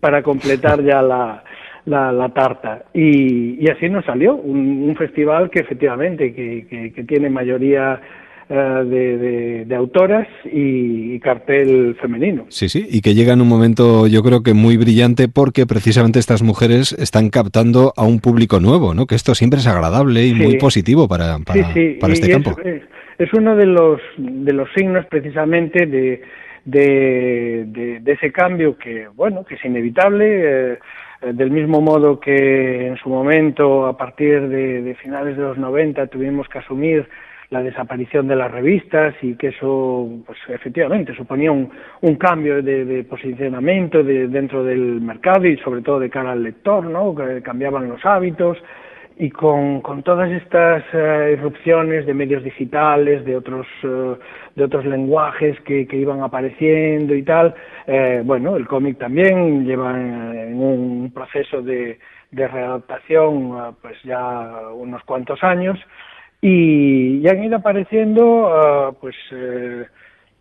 para completar ya la, la, la tarta. Y, y así nos salió, un, un festival que efectivamente, que, que, que tiene mayoría de, de, de autoras y, y cartel femenino.
Sí, sí, y que llega en un momento yo creo que muy brillante porque precisamente estas mujeres están captando a un público nuevo, ¿no? Que esto siempre es agradable y
Sí.
muy positivo para, para,
sí, sí,
para
y
este
es,
campo.
Es, es uno de los, de los signos precisamente de, de, ese cambio que, bueno, que es inevitable, eh, eh, del mismo modo que en su momento, a partir de, de finales de los 90, tuvimos que asumir la desaparición de las revistas y que eso, pues efectivamente, suponía un, un cambio de, posicionamiento de- dentro del mercado y sobre todo de cara al lector, ¿no? Que cambiaban los hábitos y con, con todas estas eh, irrupciones de medios digitales, de otros, eh, de otros lenguajes que, que iban apareciendo y tal, eh, bueno, el cómic también lleva en, en un proceso de, de readaptación eh, pues ya unos cuantos años y, y han ido apareciendo eh, pues eh,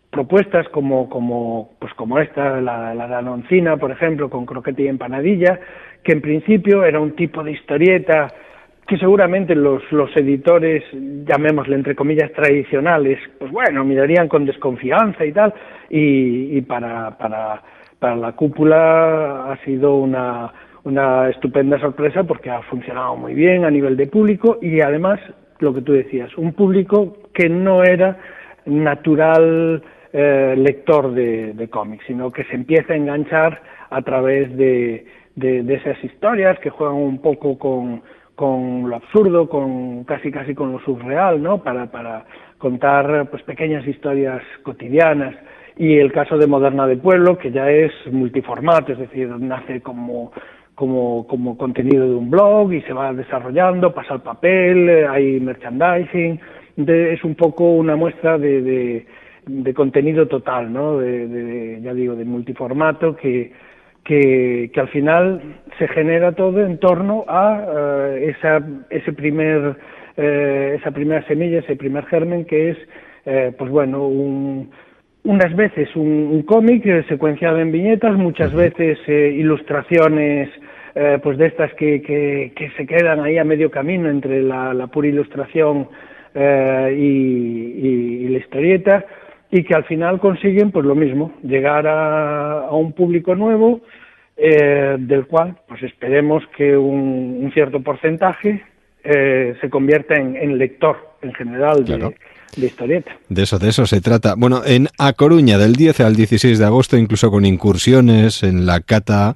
propuestas como como pues como esta la, la de Anoncina por ejemplo con croquete y empanadilla que en principio era un tipo de historieta que seguramente los, los editores, llamémosle entre comillas tradicionales, pues bueno, mirarían con desconfianza y tal, y, y para, para, para la cúpula ha sido una, una estupenda sorpresa porque ha funcionado muy bien a nivel de público y además, lo que tú decías, un público que no era natural eh, lector de, cómics, sino que se empieza a enganchar a través de, de, de esas historias que juegan un poco con, con lo absurdo, con casi casi con lo surreal, ¿no? Para, para contar pues pequeñas historias cotidianas. Y el caso de Moderna del Pueblo, que ya es multiformato, es decir, nace como, como, como contenido de un blog y se va desarrollando, pasa al papel, eh, hay merchandising, de- es un poco una muestra de, de, de contenido total, ¿no? De, ya digo, de multiformato que, que, que al final se genera todo en torno a eh, esa, ese primer, eh, esa primera semilla, ese primer germen que es, eh, pues bueno, un, unas veces un, un cómic secuenciado en viñetas, muchas veces ilustraciones eh, pues de estas que, que, se quedan ahí a medio camino entre la, la pura ilustración eh, y, la historieta y que al final consiguen pues lo mismo, llegar a, un público nuevo eh, del cual pues esperemos que un, un cierto porcentaje eh, se convierta en, en lector en general de, de historieta.
De eso, de eso se trata. Bueno, en A Coruña, del 10 al 16 de agosto, incluso con incursiones en la cata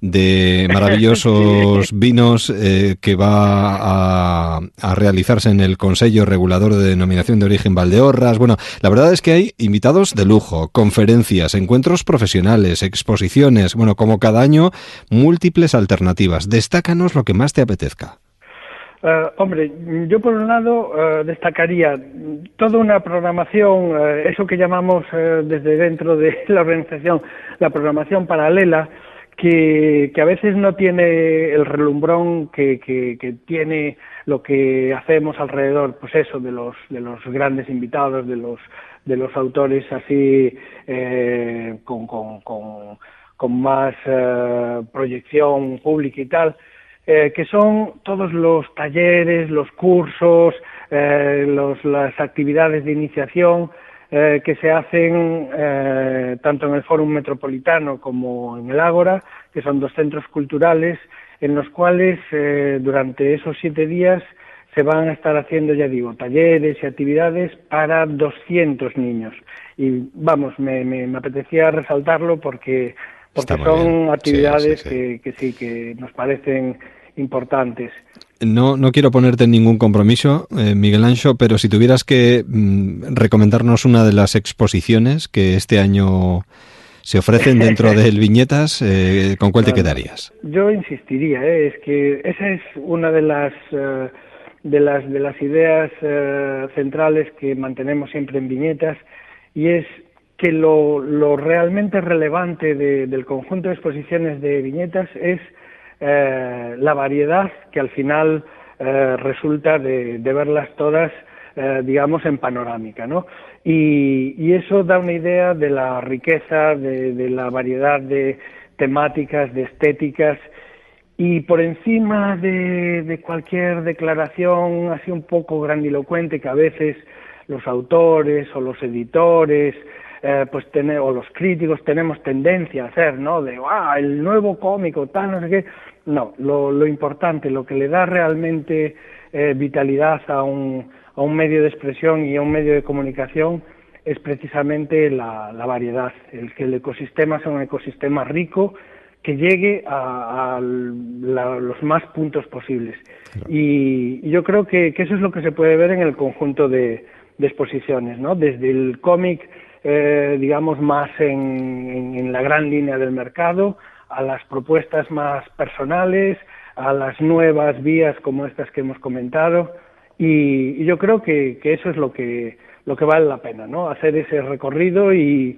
de maravillosos vinos eh, que va a, a realizarse en el Consejo Regulador de Denominación de Origen Valdeorras. Bueno, la verdad es que hay invitados de lujo, conferencias, encuentros profesionales, exposiciones, bueno, como cada año, múltiples alternativas. Destácanos lo que más te apetezca.
Eh, hombre, yo por un lado eh, destacaría toda una programación, eh, eso que llamamos desde dentro de la organización la programación paralela, que, a veces no tiene el relumbrón que, tiene lo que hacemos alrededor, pues eso, de los, de los grandes invitados, de los, de los autores así eh, con, más proyección pública y tal, eh, que son todos los talleres, los cursos, eh, los, las actividades de iniciación eh, que se hacen eh, tanto en el Fórum Metropolitano como en el Ágora, que son dos centros culturales en los cuales eh, durante esos siete días se van a estar haciendo, ya digo, talleres y actividades para 200 niños. Y vamos, me, me, me apetecía resaltarlo porque, porque son.
Sí,
actividades
sí, sí.
Que, que sí, que nos parecen importantes.
No, no quiero ponerte en ningún compromiso, eh, Miguel Ancho, pero si tuvieras que mm, recomendarnos una de las exposiciones que este año se ofrecen dentro del Viñetas, eh, ¿con cuál te quedarías?
Yo insistiría, ¿eh? es que esa es una de las eh, de las de las ideas eh, centrales que mantenemos siempre en viñetas y es que lo, lo realmente relevante de- del conjunto de exposiciones de viñetas es eh, la variedad que al final eh, resulta de, verlas todas, eh, digamos, en panorámica, ¿no? Y, eso da una idea de la riqueza, de, la variedad de temáticas, de estéticas, y por encima de cualquier declaración así un poco grandilocuente que a veces los autores o los editores eh, pues tene- o los críticos tenemos tendencia a hacer, ¿no? De, ah, el nuevo cómico, tal, no sé qué. No, lo, lo importante, lo que le da realmente eh, vitalidad a un, a un medio de expresión y a un medio de comunicación es precisamente la, la variedad, el que el ecosistema sea un ecosistema rico que llegue a, a la- los más puntos posibles. Y, y yo creo que, que eso es lo que se puede ver en el conjunto de, de exposiciones, ¿no? Desde el cómic, eh, digamos, más en, la gran línea del mercado, a las propuestas más personales, a las nuevas vías como estas que hemos comentado. Y, yo creo que, eso es lo que, lo que vale la pena, ¿no? Hacer ese recorrido y,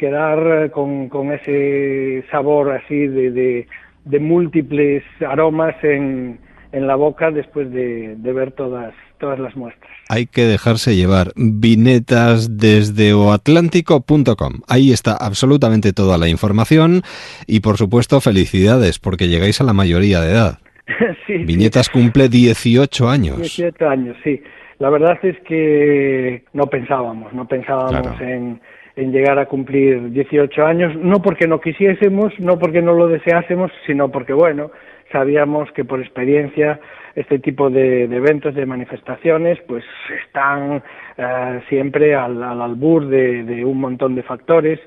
quedar con, ese sabor así de, de, múltiples aromas en, la boca después de, de ver todas, todas las muestras.
Hay que dejarse llevar. Vinetas desde oatlántico.com. Ahí está absolutamente toda la información y por supuesto felicidades porque llegáis a la mayoría de edad.
sí,
Viñetas cumple 18 años.
18 años, sí. La verdad es que no pensábamos, no pensábamos
Claro.
en, en llegar a cumplir 18 años, no porque no quisiésemos, no porque no lo deseásemos, sino porque, bueno, sabíamos que por experiencia este tipo de, de eventos, de manifestaciones, pues están eh, siempre al, al albur de, de un montón de factores.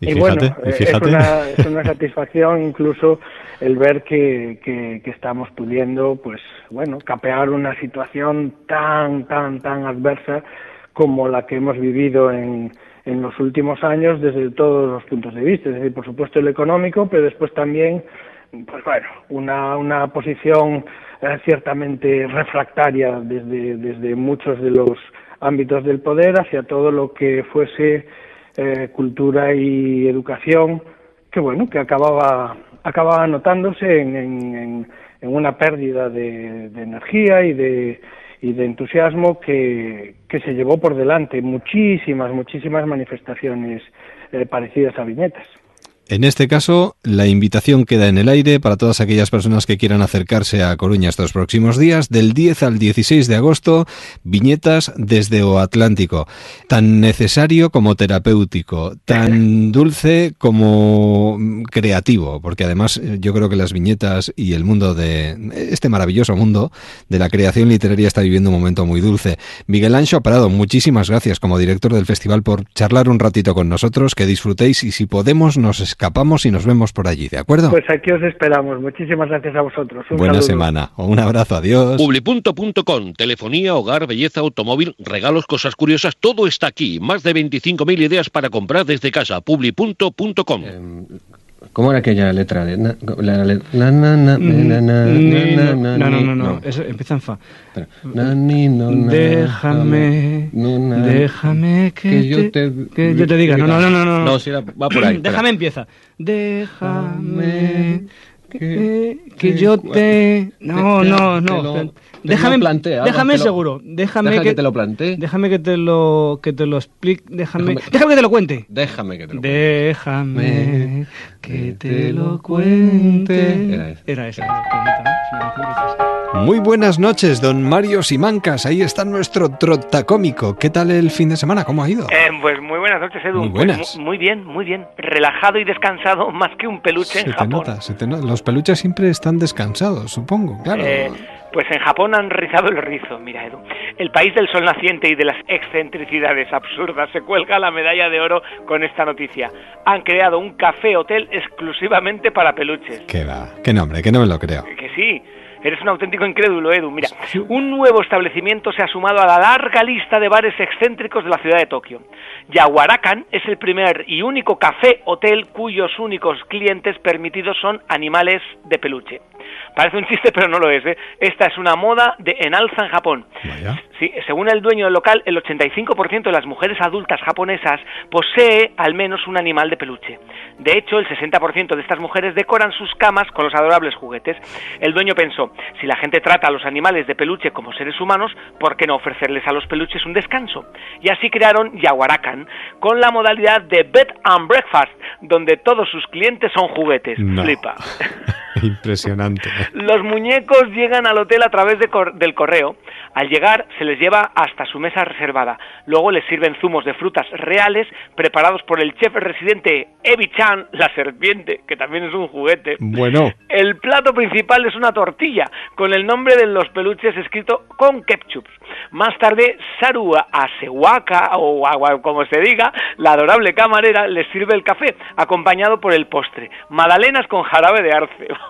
Y
bueno,
fíjate, y
eh. Es, una, es una satisfacción incluso el ver que, que, que estamos pudiendo, pues, bueno, capear una situación tan, tan, tan adversa como la que hemos vivido en, en los últimos años desde todos los puntos de vista, es decir, por supuesto el económico, pero después también, pues bueno, una, una posición ciertamente refractaria desde, desde muchos de los ámbitos del poder hacia todo lo que fuese eh, cultura y educación, que bueno, que acababa, acababa notándose en, en, una pérdida de, de energía y de, y de entusiasmo que, que se llevó por delante muchísimas, muchísimas manifestaciones eh, parecidas a viñetas.
En este caso, la invitación queda en el aire para todas aquellas personas que quieran acercarse a Coruña estos próximos días, del 10 al 16 de agosto, viñetas desde O Atlántico. Tan necesario como terapéutico, tan dulce como creativo, porque además eh, yo creo que las viñetas y el mundo de este maravilloso mundo de la creación literaria está viviendo un momento muy dulce. Miguel Ancho Parado, muchísimas gracias como director del festival por charlar un ratito con nosotros, que disfrutéis y si podemos nos escapamos y nos vemos por allí, ¿de acuerdo?
Pues aquí os esperamos. Muchísimas gracias a vosotros. Un
Buena
saludo.
semana. Un abrazo, adiós.
Publipunto.com, telefonía, hogar, belleza, automóvil, regalos, cosas curiosas, todo está aquí. Más de 25.000 ideas para comprar desde casa. Publipunto.com.
¿Cómo era aquella letra?
no, no, no, no, eso empieza en fa.
Na- ni- no, na-
Déjame,
na-
déjame que,
que yo
te,
te-
que yo te diga. No, no, no, no.
No, era- va por ahí.
Déjame empieza. Déjame Que, que yo te... No, no, no. Déjame, déjame
te lo-
seguro. Déjame
Deja
que,
que te lo plantee.
Déjame que te lo, que te lo explique. Déjame,
Déjame-
déjame que te lo cuente.
Déjame que te lo
Déjame que te lo cuente.
Era ese.
Era esa.
Muy buenas noches, don Mario Simancas. Ahí está nuestro trotacómico. ¿Qué tal el fin de semana? ¿Cómo ha ido?
Eh, pues muy buenas noches, Edu.
Muy
Pues
buenas.
mu- muy bien, muy bien. Relajado y descansado más que un peluche
Se
en
te
Japón.
nota, se te nota. Los peluches siempre están descansados, supongo, claro.
Eh, pues en Japón han rizado el rizo, mira Edu. El país del sol naciente y de las excentricidades absurdas se cuelga la medalla de oro con esta noticia. Han creado un café hotel exclusivamente para peluches.
¿Qué va? ¿Qué nombre? Que no me lo creo.
Que sí, eres un auténtico incrédulo, Edu. Mira, un nuevo establecimiento se ha sumado a la larga lista de bares excéntricos de la ciudad de Tokio. Yaguaracan es el primer y único café hotel cuyos únicos clientes permitidos son animales de peluche. Parece un chiste, pero no lo es. ¿eh? Esta es una moda de en alza en Japón. Sí, según el dueño del local, el 85% de las mujeres adultas japonesas posee al menos un animal de peluche. De hecho, el 60% de estas mujeres decoran sus camas con los adorables juguetes. El dueño pensó, si la gente trata a los animales de peluche como seres humanos, ¿por qué no ofrecerles a los peluches un descanso? Y así crearon Yaguaracan con la modalidad de Bed and Breakfast, donde todos sus clientes son juguetes.
No.
Flipa.
Impresionante.
Los muñecos llegan al hotel a través de cor- del correo. Al llegar se les lleva hasta su mesa reservada. Luego les sirven zumos de frutas reales preparados por el chef residente Ebi-chan, la serpiente, que también es un juguete.
Bueno,
El plato principal es una tortilla con el nombre de los peluches escrito con ketchup. Más tarde, Saru Asewaka, o como se diga, la adorable camarera, les sirve el café, acompañado por el postre, magdalenas con jarabe de arce.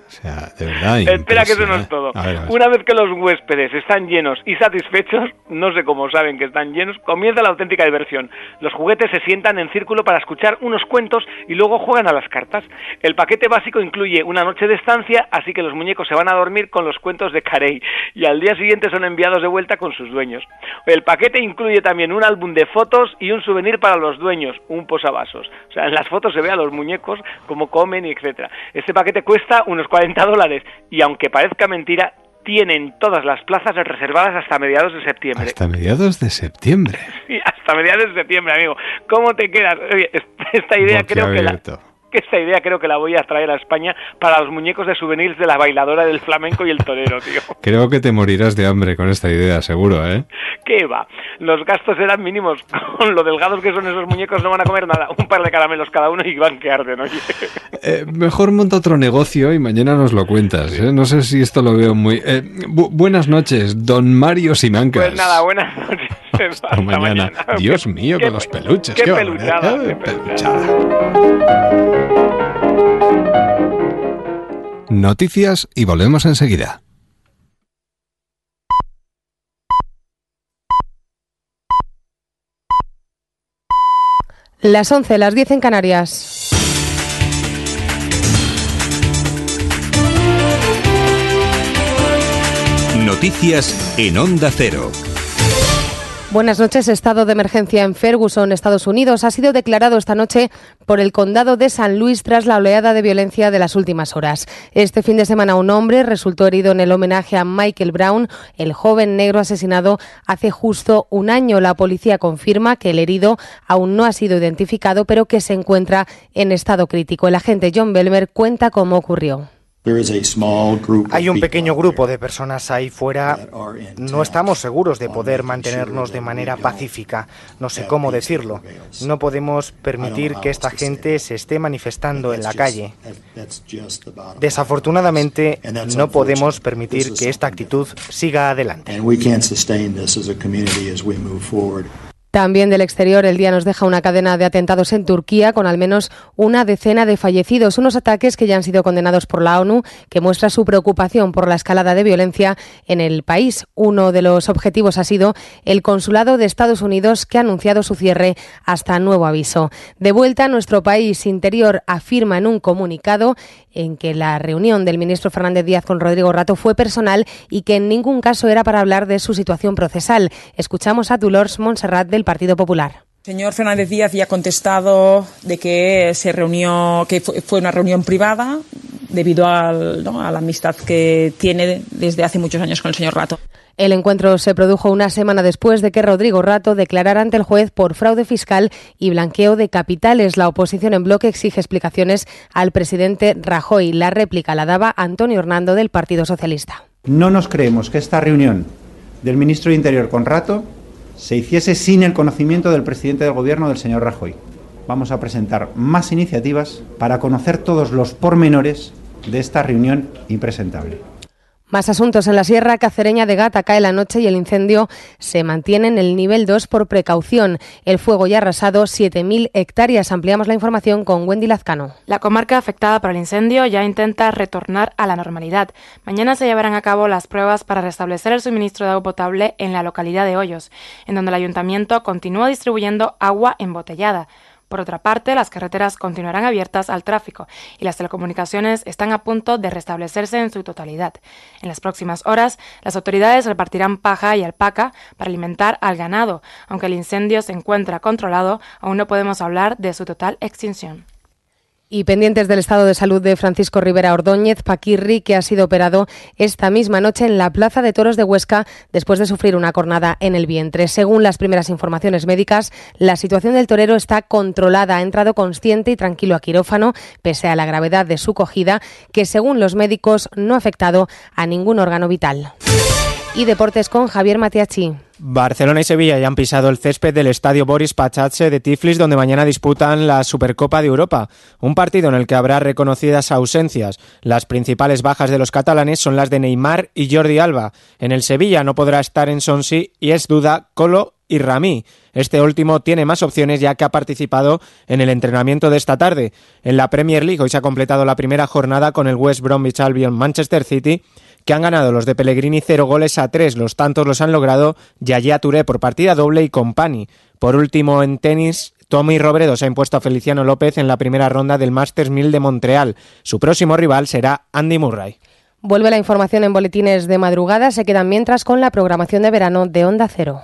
de verdad.
Espera que eso no es todo.
A ver, a ver.
Una vez que los huéspedes están llenos y satisfechos, no sé cómo saben que están llenos, comienza la auténtica diversión. Los juguetes se sientan en círculo para escuchar unos cuentos y luego juegan a las cartas. El paquete básico incluye una noche de estancia, así que los muñecos se van a dormir con los cuentos de Carey y al día siguiente son enviados de vuelta con sus dueños. El paquete incluye también un álbum de fotos y un souvenir para los dueños, un posavasos. O sea, en las fotos se ve a los muñecos cómo comen y etcétera. Este paquete cuesta unos 40 dólares y aunque parezca mentira, tienen todas las plazas reservadas hasta mediados de septiembre.
Hasta mediados de septiembre.
Sí, hasta mediados de septiembre, amigo. ¿Cómo te quedas? Oye, esta idea creo que la. Que esta idea creo que la voy a traer a España para los muñecos de souvenirs de la bailadora del flamenco y el torero, tío.
Creo que te morirás de hambre con esta idea, seguro, ¿eh?
¿Qué va? Los gastos eran mínimos. Con lo delgados que son esos muñecos no van a comer nada. Un par de caramelos cada uno y van que arden, oye.
Eh, mejor monta otro negocio y mañana nos lo cuentas. ¿eh? No sé si esto lo veo muy... eh, bu- buenas noches, don Mario Simancas.
Pues nada, buenas noches.
Hasta mañana. Dios mío,
qué-
con los peluches.
qué
barbaridad.
peluchada,
Eh,
qué
Noticias y volvemos enseguida.
Las 11, las 10 en Canarias.
Noticias en Onda Cero.
Buenas noches. Estado de emergencia en Ferguson, Estados Unidos, ha sido declarado esta noche por el condado de San Luis tras la oleada de violencia de las últimas horas. Este fin de semana un hombre resultó herido en el homenaje a Michael Brown, el joven negro asesinado hace justo un año. La policía confirma que el herido aún no ha sido identificado, pero que se encuentra en estado crítico. El agente John Belmer cuenta cómo ocurrió.
Hay un pequeño grupo de personas ahí fuera. No estamos seguros de poder mantenernos de manera pacífica. No sé cómo decirlo. No podemos permitir que esta gente se esté manifestando en la calle. Desafortunadamente, no podemos permitir que esta actitud siga adelante.
También del exterior, el día nos deja una cadena de atentados en Turquía con al menos una decena de fallecidos, unos ataques que ya han sido condenados por la ONU, que muestra su preocupación por la escalada de violencia en el país. Uno de los objetivos ha sido el consulado de Estados Unidos, que ha anunciado su cierre hasta nuevo aviso. De vuelta nuestro país, Interior afirma en un comunicado en que la reunión del ministro Fernández Díaz con Rodrigo Rato fue personal y que en ningún caso era para hablar de su situación procesal. Escuchamos a Dolors Montserrat del Partido Popular.
Señor Fernández Díaz ya ha contestado de que se reunió, que fue una reunión privada
debido a la amistad que tiene desde hace muchos años con el señor Rato.
El encuentro se produjo una semana después de que Rodrigo Rato declarara ante el juez por fraude fiscal y blanqueo de capitales. La oposición en bloque exige explicaciones al presidente Rajoy. La réplica la daba Antonio Hernando del Partido Socialista.
No nos creemos que esta reunión del ministro de Interior con Rato se hiciese sin el conocimiento del presidente del Gobierno, del señor Rajoy. Vamos a presentar más iniciativas para conocer todos los pormenores de esta reunión impresentable.
Más asuntos en la Sierra Cacereña de Gata cae la noche y el incendio se mantiene en el nivel 2 por precaución. El fuego ya ha arrasado 7.000 hectáreas. Ampliamos la información con Wendy Lazcano.
La comarca afectada por el incendio ya intenta retornar a la normalidad. Mañana se llevarán a cabo las pruebas para restablecer el suministro de agua potable en la localidad de Hoyos, en donde el ayuntamiento continúa distribuyendo agua embotellada. Por otra parte, las carreteras continuarán abiertas al tráfico y las telecomunicaciones están a punto de restablecerse en su totalidad. En las próximas horas, las autoridades repartirán paja y alpaca para alimentar al ganado. Aunque el incendio se encuentra controlado, aún no podemos hablar de su total extinción.
Y pendientes del estado de salud de Francisco Rivera Ordóñez Paquirri, que ha sido operado esta misma noche en la Plaza de Toros de Huesca después de sufrir una cornada en el vientre. Según las primeras informaciones médicas, la situación del torero está controlada. Ha entrado consciente y tranquilo a quirófano, pese a la gravedad de su cogida, que según los médicos no ha afectado a ningún órgano vital. Y deportes con Javier Matiachi.
Barcelona y Sevilla ya han pisado el césped del estadio Boris Pachache de Tiflis, donde mañana disputan la Supercopa de Europa. Un partido en el que habrá reconocidas ausencias. Las principales bajas de los catalanes son las de Neymar y Jordi Alba. En el Sevilla no podrá estar en Sonsi y es duda Colo y Ramí. Este último tiene más opciones ya que ha participado en el entrenamiento de esta tarde. En la Premier League hoy se ha completado la primera jornada con el West Bromwich Albion Manchester City que han ganado los de Pellegrini 0 goles a 3. Los tantos los han logrado Yaya Touré por partida doble y Compani. Por último, en tenis, Tommy Robredo se ha impuesto a Feliciano López en la primera ronda del Masters 1000 de Montreal. Su próximo rival será Andy Murray.
Vuelve la información en boletines de madrugada. Se quedan mientras con la programación de verano de Onda Cero.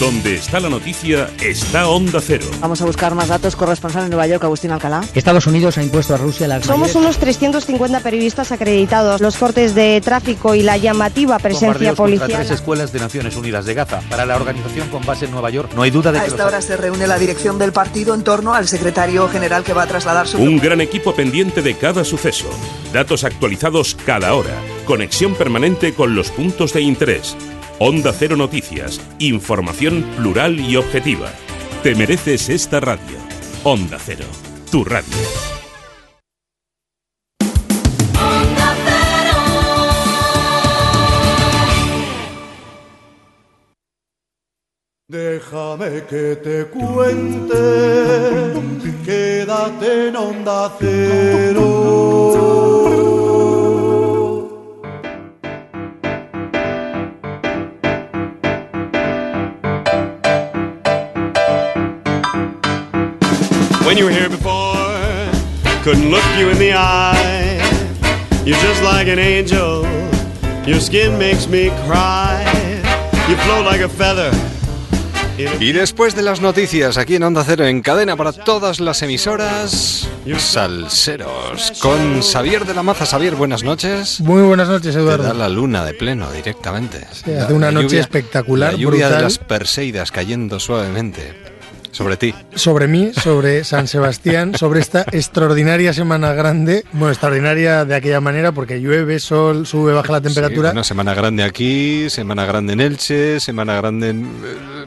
Donde está la noticia, está Onda Cero.
Vamos a buscar más datos. Corresponsal en Nueva York, Agustín Alcalá.
Estados Unidos ha impuesto a Rusia las
Somos
mayores-
unos 350 periodistas acreditados. Los cortes de tráfico y la llamativa presencia policial.
tres escuelas de Naciones Unidas de Gaza. Para la organización con base en Nueva York, no hay duda de
A
que
esta
los
hora se reúne la dirección del partido en torno al secretario general que va a trasladar su...
Un gran equipo pendiente de cada suceso. Datos actualizados cada hora. Conexión permanente con los puntos de interés. Onda Cero Noticias. Información plural y objetiva. Te mereces esta radio. Onda Cero. Tu radio.
Déjame que te cuente, quédate en onda cero.
When you were here before, couldn't look you in the eye. You're just like an angel. Your skin makes me cry. You float like a feather.
Y después de las noticias aquí en Onda Cero en cadena para todas las emisoras, Salseros con Xavier de la Maza. Xavier, buenas noches.
Muy buenas noches, Eduardo.
Te da la luna de pleno directamente.
Sí, hace una noche espectacular,
La lluvia de
brutal.
las Perseidas cayendo suavemente sobre ti.
Sobre mí, sobre San Sebastián, sobre esta extraordinaria semana grande. Bueno, extraordinaria de aquella manera porque llueve, sol, sube, baja la temperatura.
Sí, una semana grande aquí, semana grande en Elche, semana grande en...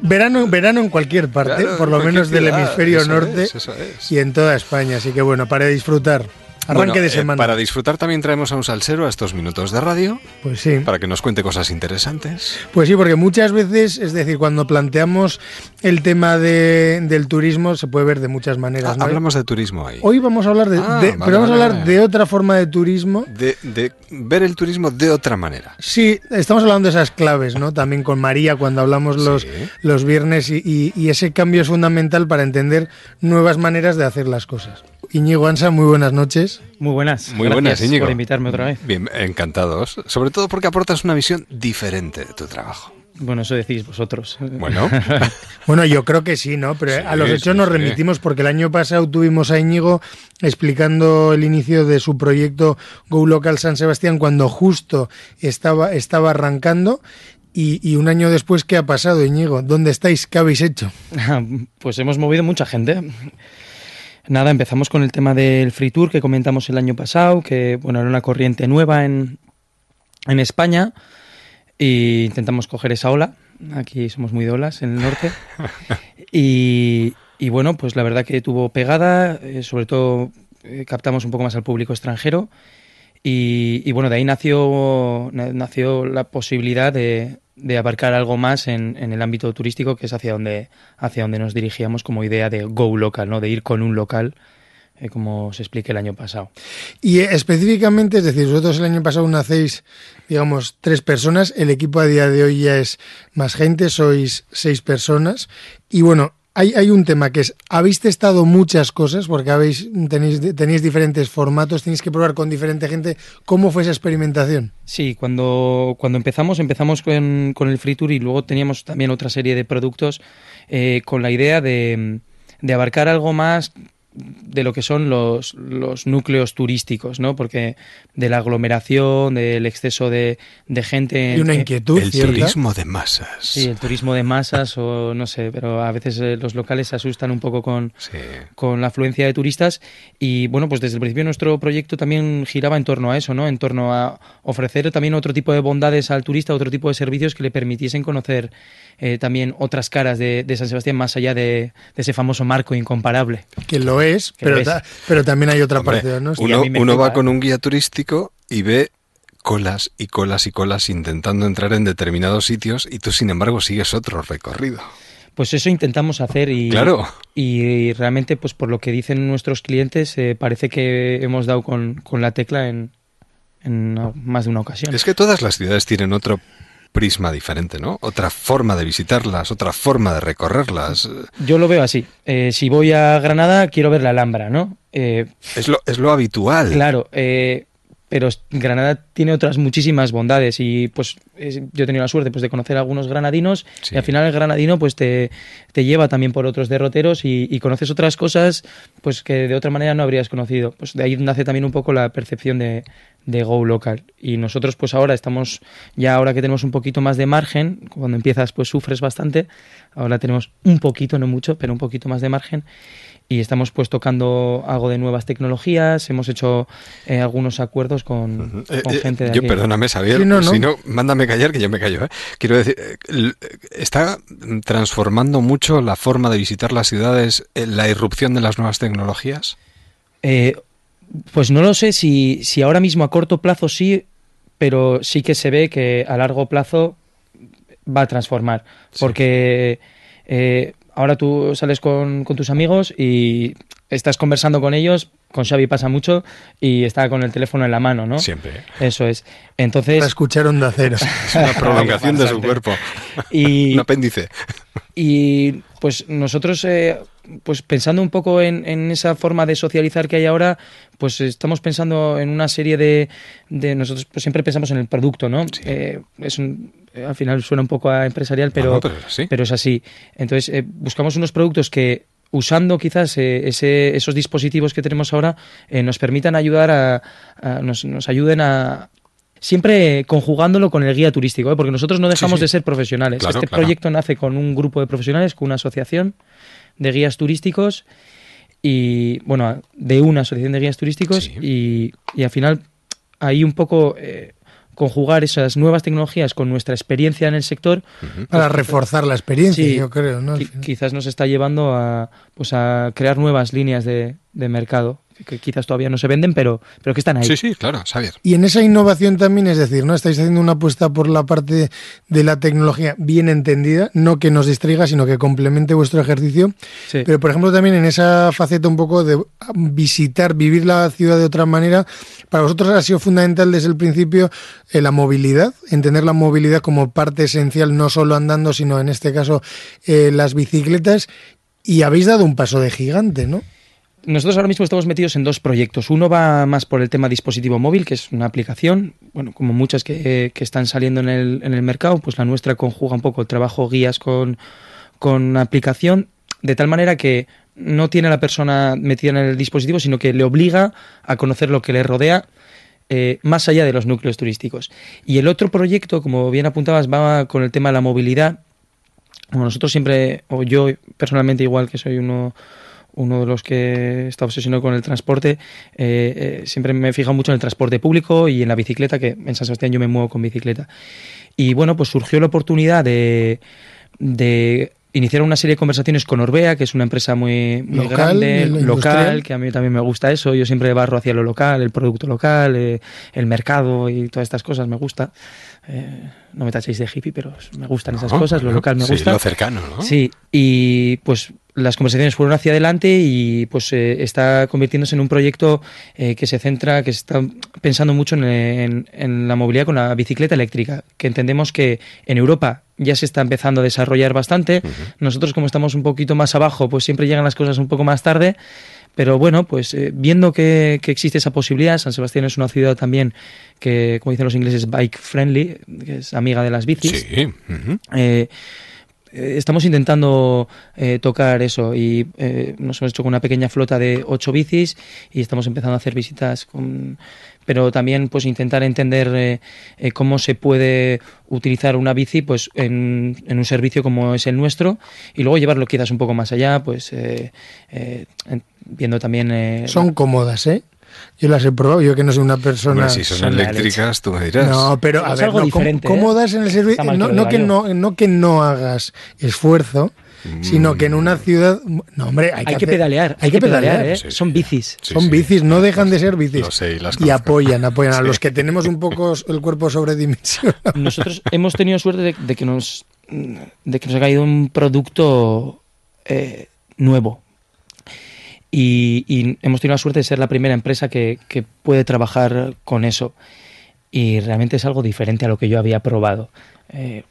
Verano, verano en cualquier parte,
Claro,
por lo menos del hemisferio
eso
norte
es, eso es.
y en toda España. Así que bueno, para disfrutar. Arranque
Bueno,
de
eh,
semana.
para disfrutar también traemos a un salsero a estos minutos de radio.
Pues sí.
Para que nos cuente cosas interesantes.
Pues sí, porque muchas veces, es decir, cuando planteamos el tema de- del turismo, se puede ver de muchas maneras.
Ah,
¿no?
hablamos de turismo ahí.
Hoy vamos a hablar de,
Ah,
de-
vale,
pero vamos a hablar
vale.
de otra forma de turismo.
De, de ver el turismo de otra manera.
Sí, estamos hablando de esas claves, ¿no? También con María cuando hablamos los, los viernes y, y- y ese cambio es fundamental para entender nuevas maneras de hacer las cosas. Iñigo Ansa, muy buenas noches.
Muy buenas.
Muy
Gracias
buenas, Íñigo.
por invitarme otra vez.
Bien, encantados. Sobre todo porque aportas una visión diferente de tu trabajo.
Bueno, eso decís vosotros.
Bueno.
bueno, yo creo que sí, ¿no? Pero a los hechos nos remitimos porque el año pasado tuvimos a Íñigo explicando el inicio de su proyecto Go Local San Sebastián cuando justo estaba, estaba arrancando. Y, y, un año después, ¿qué ha pasado, Íñigo? ¿Dónde estáis? ¿Qué habéis hecho?
Pues hemos movido mucha gente. Nada, empezamos con el tema del Free Tour que comentamos el año pasado, que bueno, era una corriente nueva en, en España y intentamos coger esa ola. Aquí somos muy de olas en el norte. Y, y bueno, pues la verdad que tuvo pegada, eh, sobre todo eh, captamos un poco más al público extranjero. Y, y, bueno, de ahí nació, nació la posibilidad de, de abarcar algo más en, en, el ámbito turístico, que es hacia donde, hacia donde nos dirigíamos como idea de go local, ¿no? de ir con un local eh, como se explique el año pasado.
Y eh, específicamente, es decir, vosotros el año pasado nacéis, digamos, tres personas, el equipo a día de hoy ya es más gente, sois seis personas, y bueno, hay, hay, un tema que es, habéis testado muchas cosas porque habéis, tenéis, tenéis diferentes formatos, tenéis que probar con diferente gente. ¿Cómo fue esa experimentación?
Sí, cuando, cuando empezamos, empezamos con, con el Free Tour y luego teníamos también otra serie de productos eh, con la idea de, de abarcar algo más de lo que son los, los, núcleos turísticos, ¿no? Porque de la aglomeración, del exceso de, de gente...
Y una inquietud,
El
¿cierta?
turismo de masas.
Sí, el turismo de masas o no sé, pero a veces eh, los locales se asustan un poco con,
sí.
con la afluencia de turistas y bueno, pues desde el principio nuestro proyecto también giraba en torno a eso, ¿no? En torno a ofrecer también otro tipo de bondades al turista, otro tipo de servicios que le permitiesen conocer eh, también otras caras de, de, San Sebastián más allá de, de, ese famoso marco incomparable.
Que lo es, que pero, lo es. Ta, pero también hay otra
Hombre,
parte. ¿no?
Uno, uno va con un guía turístico y ve colas y colas y colas intentando entrar en determinados sitios y tú sin embargo sigues otro recorrido.
Pues eso intentamos hacer y,
claro.
y realmente, pues por lo que dicen nuestros clientes, eh, parece que hemos dado con, con la tecla en, en, más de una ocasión.
Es que todas las ciudades tienen otro prisma diferente, ¿no? Otra forma de visitarlas, otra forma de recorrerlas.
Yo lo veo así. Eh, si voy a Granada, quiero ver la Alhambra, ¿no? Eh,
es, lo, es lo habitual.
Claro, eh, pero Granada tiene otras muchísimas bondades y pues yo he tenido la suerte pues de conocer a algunos granadinos sí. y al final el granadino pues te, te lleva también por otros derroteros y, y, conoces otras cosas pues que de otra manera no habrías conocido. Pues de ahí nace también un poco la percepción de, de Go Local. Y nosotros pues ahora estamos, ya ahora que tenemos un poquito más de margen, cuando empiezas pues sufres bastante, ahora tenemos un poquito, no mucho, pero un poquito más de margen y estamos pues tocando algo de nuevas tecnologías, hemos hecho eh, algunos acuerdos con, uh -huh. con
eh,
gente de
Yo,
aquí.
perdóname, Xavier,
Sí, no, no.
si no, mándame callar que yo me callo. ¿eh? Quiero decir, eh, ¿está transformando mucho la forma de visitar las ciudades eh, la irrupción de las nuevas tecnologías?
Eh, pues no lo sé si, si ahora mismo a corto plazo sí, pero sí que se ve que a largo plazo va a transformar.
Sí.
Porque eh, ahora tú sales con, con, tus amigos y estás conversando con ellos, con Xavi pasa mucho, y está con el teléfono en la mano, ¿no?
Siempre.
Eso es. Entonces...
Para escuchar onda cero.
es una prolongación de su cuerpo.
Y,
Un apéndice.
Y pues nosotros, eh, pues pensando un poco en, en, esa forma de socializar que hay ahora, pues estamos pensando en una serie de... de nosotros pues siempre pensamos en el producto, ¿no?
Sí.
Eh, es un, al final suena un poco a empresarial, pero,
no, no, pero, es así.
pero es así. Entonces eh, buscamos unos productos que usando quizás eh, ese, esos dispositivos que tenemos ahora eh, nos permitan ayudar a, a nos, nos, ayuden a siempre conjugándolo con el guía turístico, ¿eh? porque nosotros no dejamos
sí, sí.
de ser profesionales.
Claro,
este
claro.
proyecto nace con un grupo de profesionales, con una asociación de guías turísticos y bueno, de una asociación de guías turísticos
Sí.
y, y al final ahí un poco eh, conjugar esas nuevas tecnologías con nuestra experiencia en el sector.
Para reforzar la experiencia,
Sí,
yo creo, ¿no?
Quizás nos está llevando a pues a crear nuevas líneas de, de mercado que quizás todavía no se venden pero pero que están ahí
Sí, sí, claro, Xavier.
Y en esa innovación también, es decir, ¿no? Estáis haciendo una apuesta por la parte de la tecnología bien entendida, no que nos distraiga, sino que complemente vuestro ejercicio.
Sí.
Pero, por ejemplo, también en esa faceta un poco de visitar, vivir la ciudad de otra manera, para vosotros ha sido fundamental desde el principio eh, la movilidad, entender la movilidad como parte esencial, no solo andando, sino en este caso eh, las bicicletas, y habéis dado un paso de gigante, ¿no?
Nosotros ahora mismo estamos metidos en dos proyectos. Uno va más por el tema dispositivo móvil, que es una aplicación, bueno, como muchas que, están saliendo en el, en el, mercado, pues la nuestra conjuga un poco el trabajo guías con, con aplicación, de tal manera que no tiene a la persona metida en el dispositivo, sino que le obliga a conocer lo que le rodea eh, más allá de los núcleos turísticos. Y el otro proyecto, como bien apuntabas, va con el tema de la movilidad. nosotros siempre, o yo personalmente igual que soy uno uno de los que está obsesionado con el transporte, eh, eh, siempre me he fijado mucho en el transporte público y en la bicicleta, que en San Sebastián yo me muevo con bicicleta. Y bueno, pues surgió la oportunidad de, de iniciar una serie de conversaciones con Orbea, que es una empresa muy, grande, local, que a mí también me gusta eso. Yo siempre barro hacia lo local, el producto local, eh, el mercado y todas estas cosas me gusta. Eh, no me tachéis de hippie, pero me gustan esas cosas, lo local me
sí,
gusta.
lo cercano, ¿no?
Sí, y pues las conversaciones fueron hacia adelante y pues eh, está convirtiéndose en un proyecto eh, que se centra, que está pensando mucho en, en, en, la movilidad con la bicicleta eléctrica, que entendemos que en Europa ya se está empezando a desarrollar bastante. Uh -huh. Nosotros como estamos un poquito más abajo, pues siempre llegan las cosas un poco más tarde. Pero bueno, pues eh, viendo que, que, existe esa posibilidad, San Sebastián es una ciudad también que, como dicen los ingleses, bike friendly, que es amiga de las bicis.
Sí. Uh -huh.
eh, estamos intentando eh, tocar eso y eh, nos hemos hecho con una pequeña flota de ocho bicis y estamos empezando a hacer visitas con pero también pues intentar entender eh, eh, cómo se puede utilizar una bici pues en, en, un servicio como es el nuestro y luego llevarlo quizás un poco más allá pues eh, viendo también
son cómodas eh yo las he probado, yo que no soy una persona.
Bueno, si son, son eléctricas, tú me dirás.
No, pero a
es
ver,
algo
no,
diferente,
cómodas en el servicio. No, no, que no, no que no hagas esfuerzo, mm. sino que en una ciudad. No, hombre, hay,
hay
que,
que, pedalear.
Hay, que pedalear.
¿eh?
sí,
son bicis.
Sí, son bicis, no dejan de ser bicis.
Lo sé, y, las
y apoyan, apoyan a los que tenemos un poco el cuerpo sobredimensionado.
Nosotros hemos tenido suerte de, de, que nos de que nos ha caído un producto eh, nuevo y, y, hemos tenido la suerte de ser la primera empresa que, que, puede trabajar con eso. Y realmente es algo diferente a lo que yo había probado. Eh,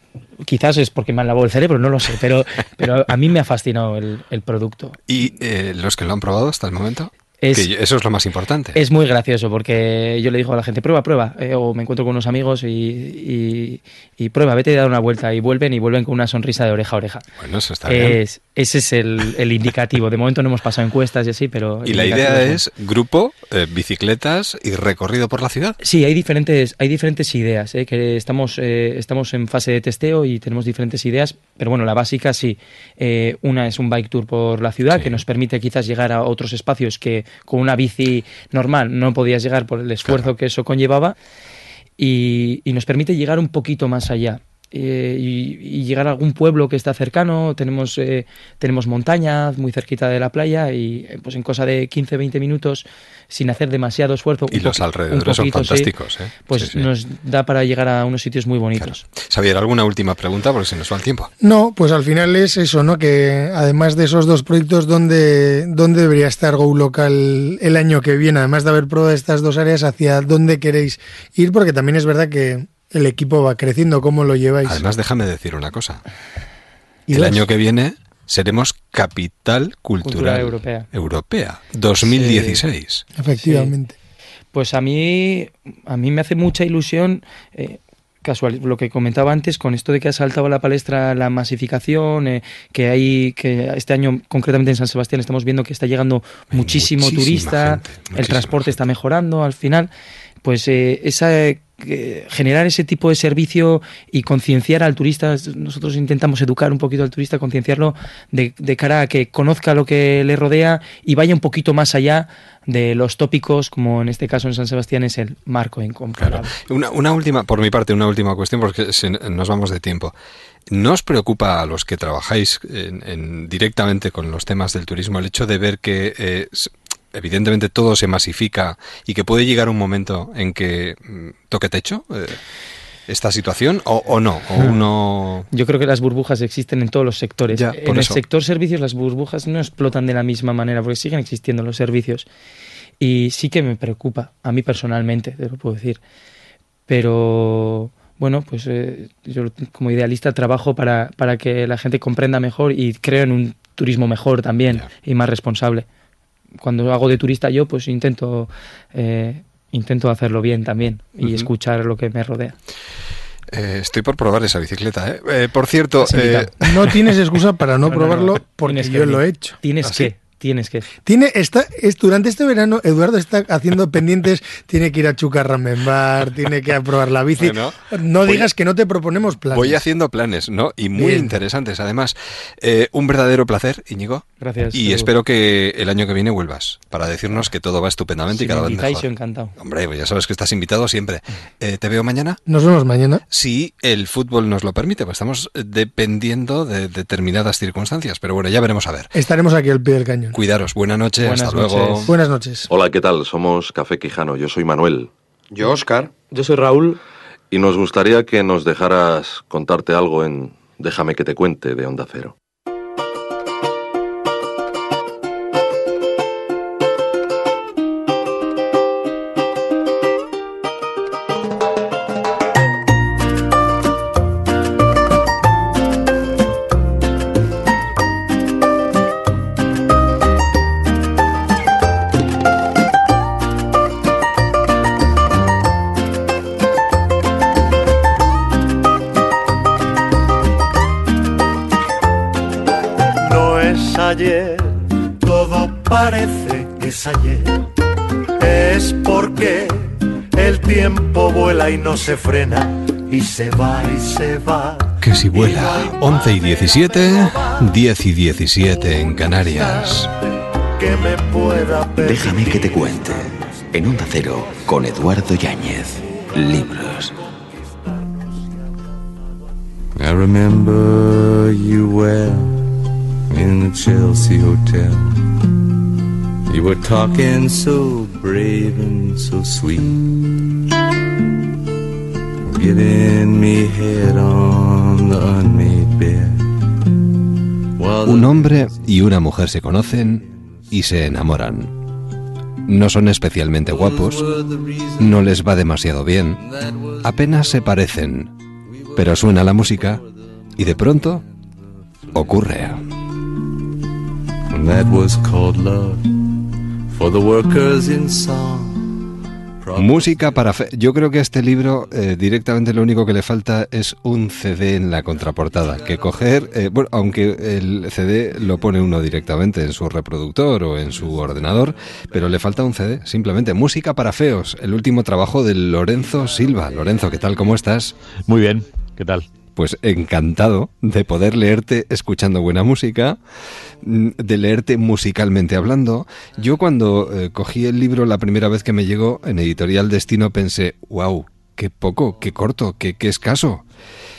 quizás es porque me han lavado el cerebro, no lo sé, pero, pero a mí me ha fascinado el, el producto.
¿Y eh, los que lo han probado hasta el momento? Es, que eso es lo más importante.
Es muy gracioso porque yo le digo a la gente, prueba, prueba. Eh, o me encuentro con unos amigos y, y, y, prueba, vete a dar una vuelta. Y vuelven y vuelven con una sonrisa de oreja a oreja.
Bueno, eso está
es,
bien.
Ese es el, el, indicativo. De momento no hemos pasado encuestas y así, pero...
Y la idea es grupo, eh, bicicletas y recorrido por la ciudad.
Sí, hay diferentes, hay diferentes ideas. Eh, que estamos, eh, estamos en fase de testeo y tenemos diferentes ideas. Pero bueno, la básica sí. Eh, una es un bike tour por la ciudad sí. que nos permite quizás llegar a otros espacios que con una bici normal no podías llegar por el esfuerzo claro. que eso conllevaba y, y, nos permite llegar un poquito más allá. Eh, y, y, llegar a algún pueblo que está cercano, tenemos, eh, tenemos montañas muy cerquita de la playa y eh, pues en cosa de 15-20 minutos sin hacer demasiado esfuerzo.
Y los alrededores son fantásticos.
Sí,
¿eh?
Pues
sí, sí.
nos da para llegar a unos sitios muy bonitos.
Claro. Xavier, ¿alguna última pregunta? Porque se nos va el tiempo.
No, pues al final es eso, ¿no? Que además de esos dos proyectos, ¿dónde, dónde debería estar Go Local el año que viene? Además de haber probado estas dos áreas, ¿hacia dónde queréis ir? Porque también es verdad que el equipo va creciendo, ¿cómo lo lleváis?
Además, déjame decir una cosa. ¿Y el dos? año que viene seremos capital cultural,
cultural europea.
europea 2016.
Sí. Efectivamente. Sí.
Pues a mí, a mí me hace mucha ilusión. Eh, casual, lo que comentaba antes con esto de que ha saltado a la palestra la masificación, eh, que hay que este año concretamente en San Sebastián estamos viendo que está llegando muchísimo Muchísima turista, gente, el transporte gente. está mejorando al final, pues eh, esa generar ese tipo de servicio y concienciar al turista. Nosotros intentamos educar un poquito al turista, concienciarlo de, cara a que conozca lo que le rodea y vaya un poquito más allá de los tópicos, como en este caso en San Sebastián es el marco incomparable.
Claro. Una, última, por mi parte, una última cuestión, porque nos vamos de tiempo. ¿No os preocupa a los que trabajáis en, en, directamente con los temas del turismo el hecho de ver que eh, evidentemente todo se masifica y que puede llegar un momento en que mm, toque techo eh, esta situación o, o, no o uno
yo creo que las burbujas existen en todos los sectores
ya,
en el eso. sector servicios las burbujas no explotan de la misma manera porque siguen existiendo los servicios y sí que me preocupa a mí personalmente te lo puedo decir pero bueno, pues eh, yo como idealista trabajo para, para que la gente comprenda mejor y creo en un turismo mejor también y más responsable. Cuando hago de turista yo, pues intento, eh, intento hacerlo bien también y escuchar lo que me rodea.
Eh, estoy por probar esa bicicleta. ¿eh? eh por cierto,
no tienes excusa para no, probarlo porque yo lo he hecho.
Tienes ¿Ah, que. Tienes que.
Tiene, está, es, durante este verano, Eduardo está haciendo pendientes, tiene que ir a Chucarramembar, tiene que probar la bici. no digas que no te proponemos planes.
Voy haciendo planes, ¿no? Y muy interesantes, además. Eh, un verdadero placer, Íñigo.
Gracias.
Y espero que el año que viene vuelvas para decirnos que todo va estupendamente y cada vez mejor.
encantado.
Hombre, pues ya sabes que estás invitado siempre. Eh, ¿Te veo mañana?
Nos vemos mañana.
Si el fútbol nos lo permite, pues estamos dependiendo de determinadas circunstancias. Pero bueno, ya veremos a ver.
Estaremos aquí al pie del cañón.
Cuidaros, buena noche, hasta luego.
Buenas noches.
Hola, ¿qué tal? Somos Café Quijano, yo soy Manuel.
Yo, Oscar.
Yo soy Raúl.
Y nos gustaría que nos dejaras contarte algo en Déjame que te cuente de Onda Cero.
Y no se frena y se va y se va.
Que si vuela 11 y 17, 10 y 17 en Canarias.
Que me pueda
Déjame que te cuente. En Onda Cero con Eduardo Yáñez. Libros.
I remember you well in the Chelsea Hotel. You were talking so brave and so sweet.
Un hombre y una mujer se conocen y se enamoran. No son especialmente guapos, no les va demasiado bien, apenas se parecen, pero suena la música y de pronto ocurre.
that was called love for the workers in song.
Música para fe. Yo creo que a este libro eh, directamente lo único que le falta es un CD en la contraportada. Que coger, eh, bueno, aunque el CD lo pone uno directamente en su reproductor o en su ordenador, pero le falta un CD. Simplemente música para feos. El último trabajo de Lorenzo Silva. Lorenzo, ¿qué tal? ¿Cómo estás?
Muy bien. ¿Qué tal?
Pues encantado de poder leerte escuchando buena música, mm, de leerte musicalmente hablando. Yo cuando eh, cogí el libro la primera vez que me llegó en Editorial Destino pensé, wow, qué poco, qué corto, qué, qué escaso.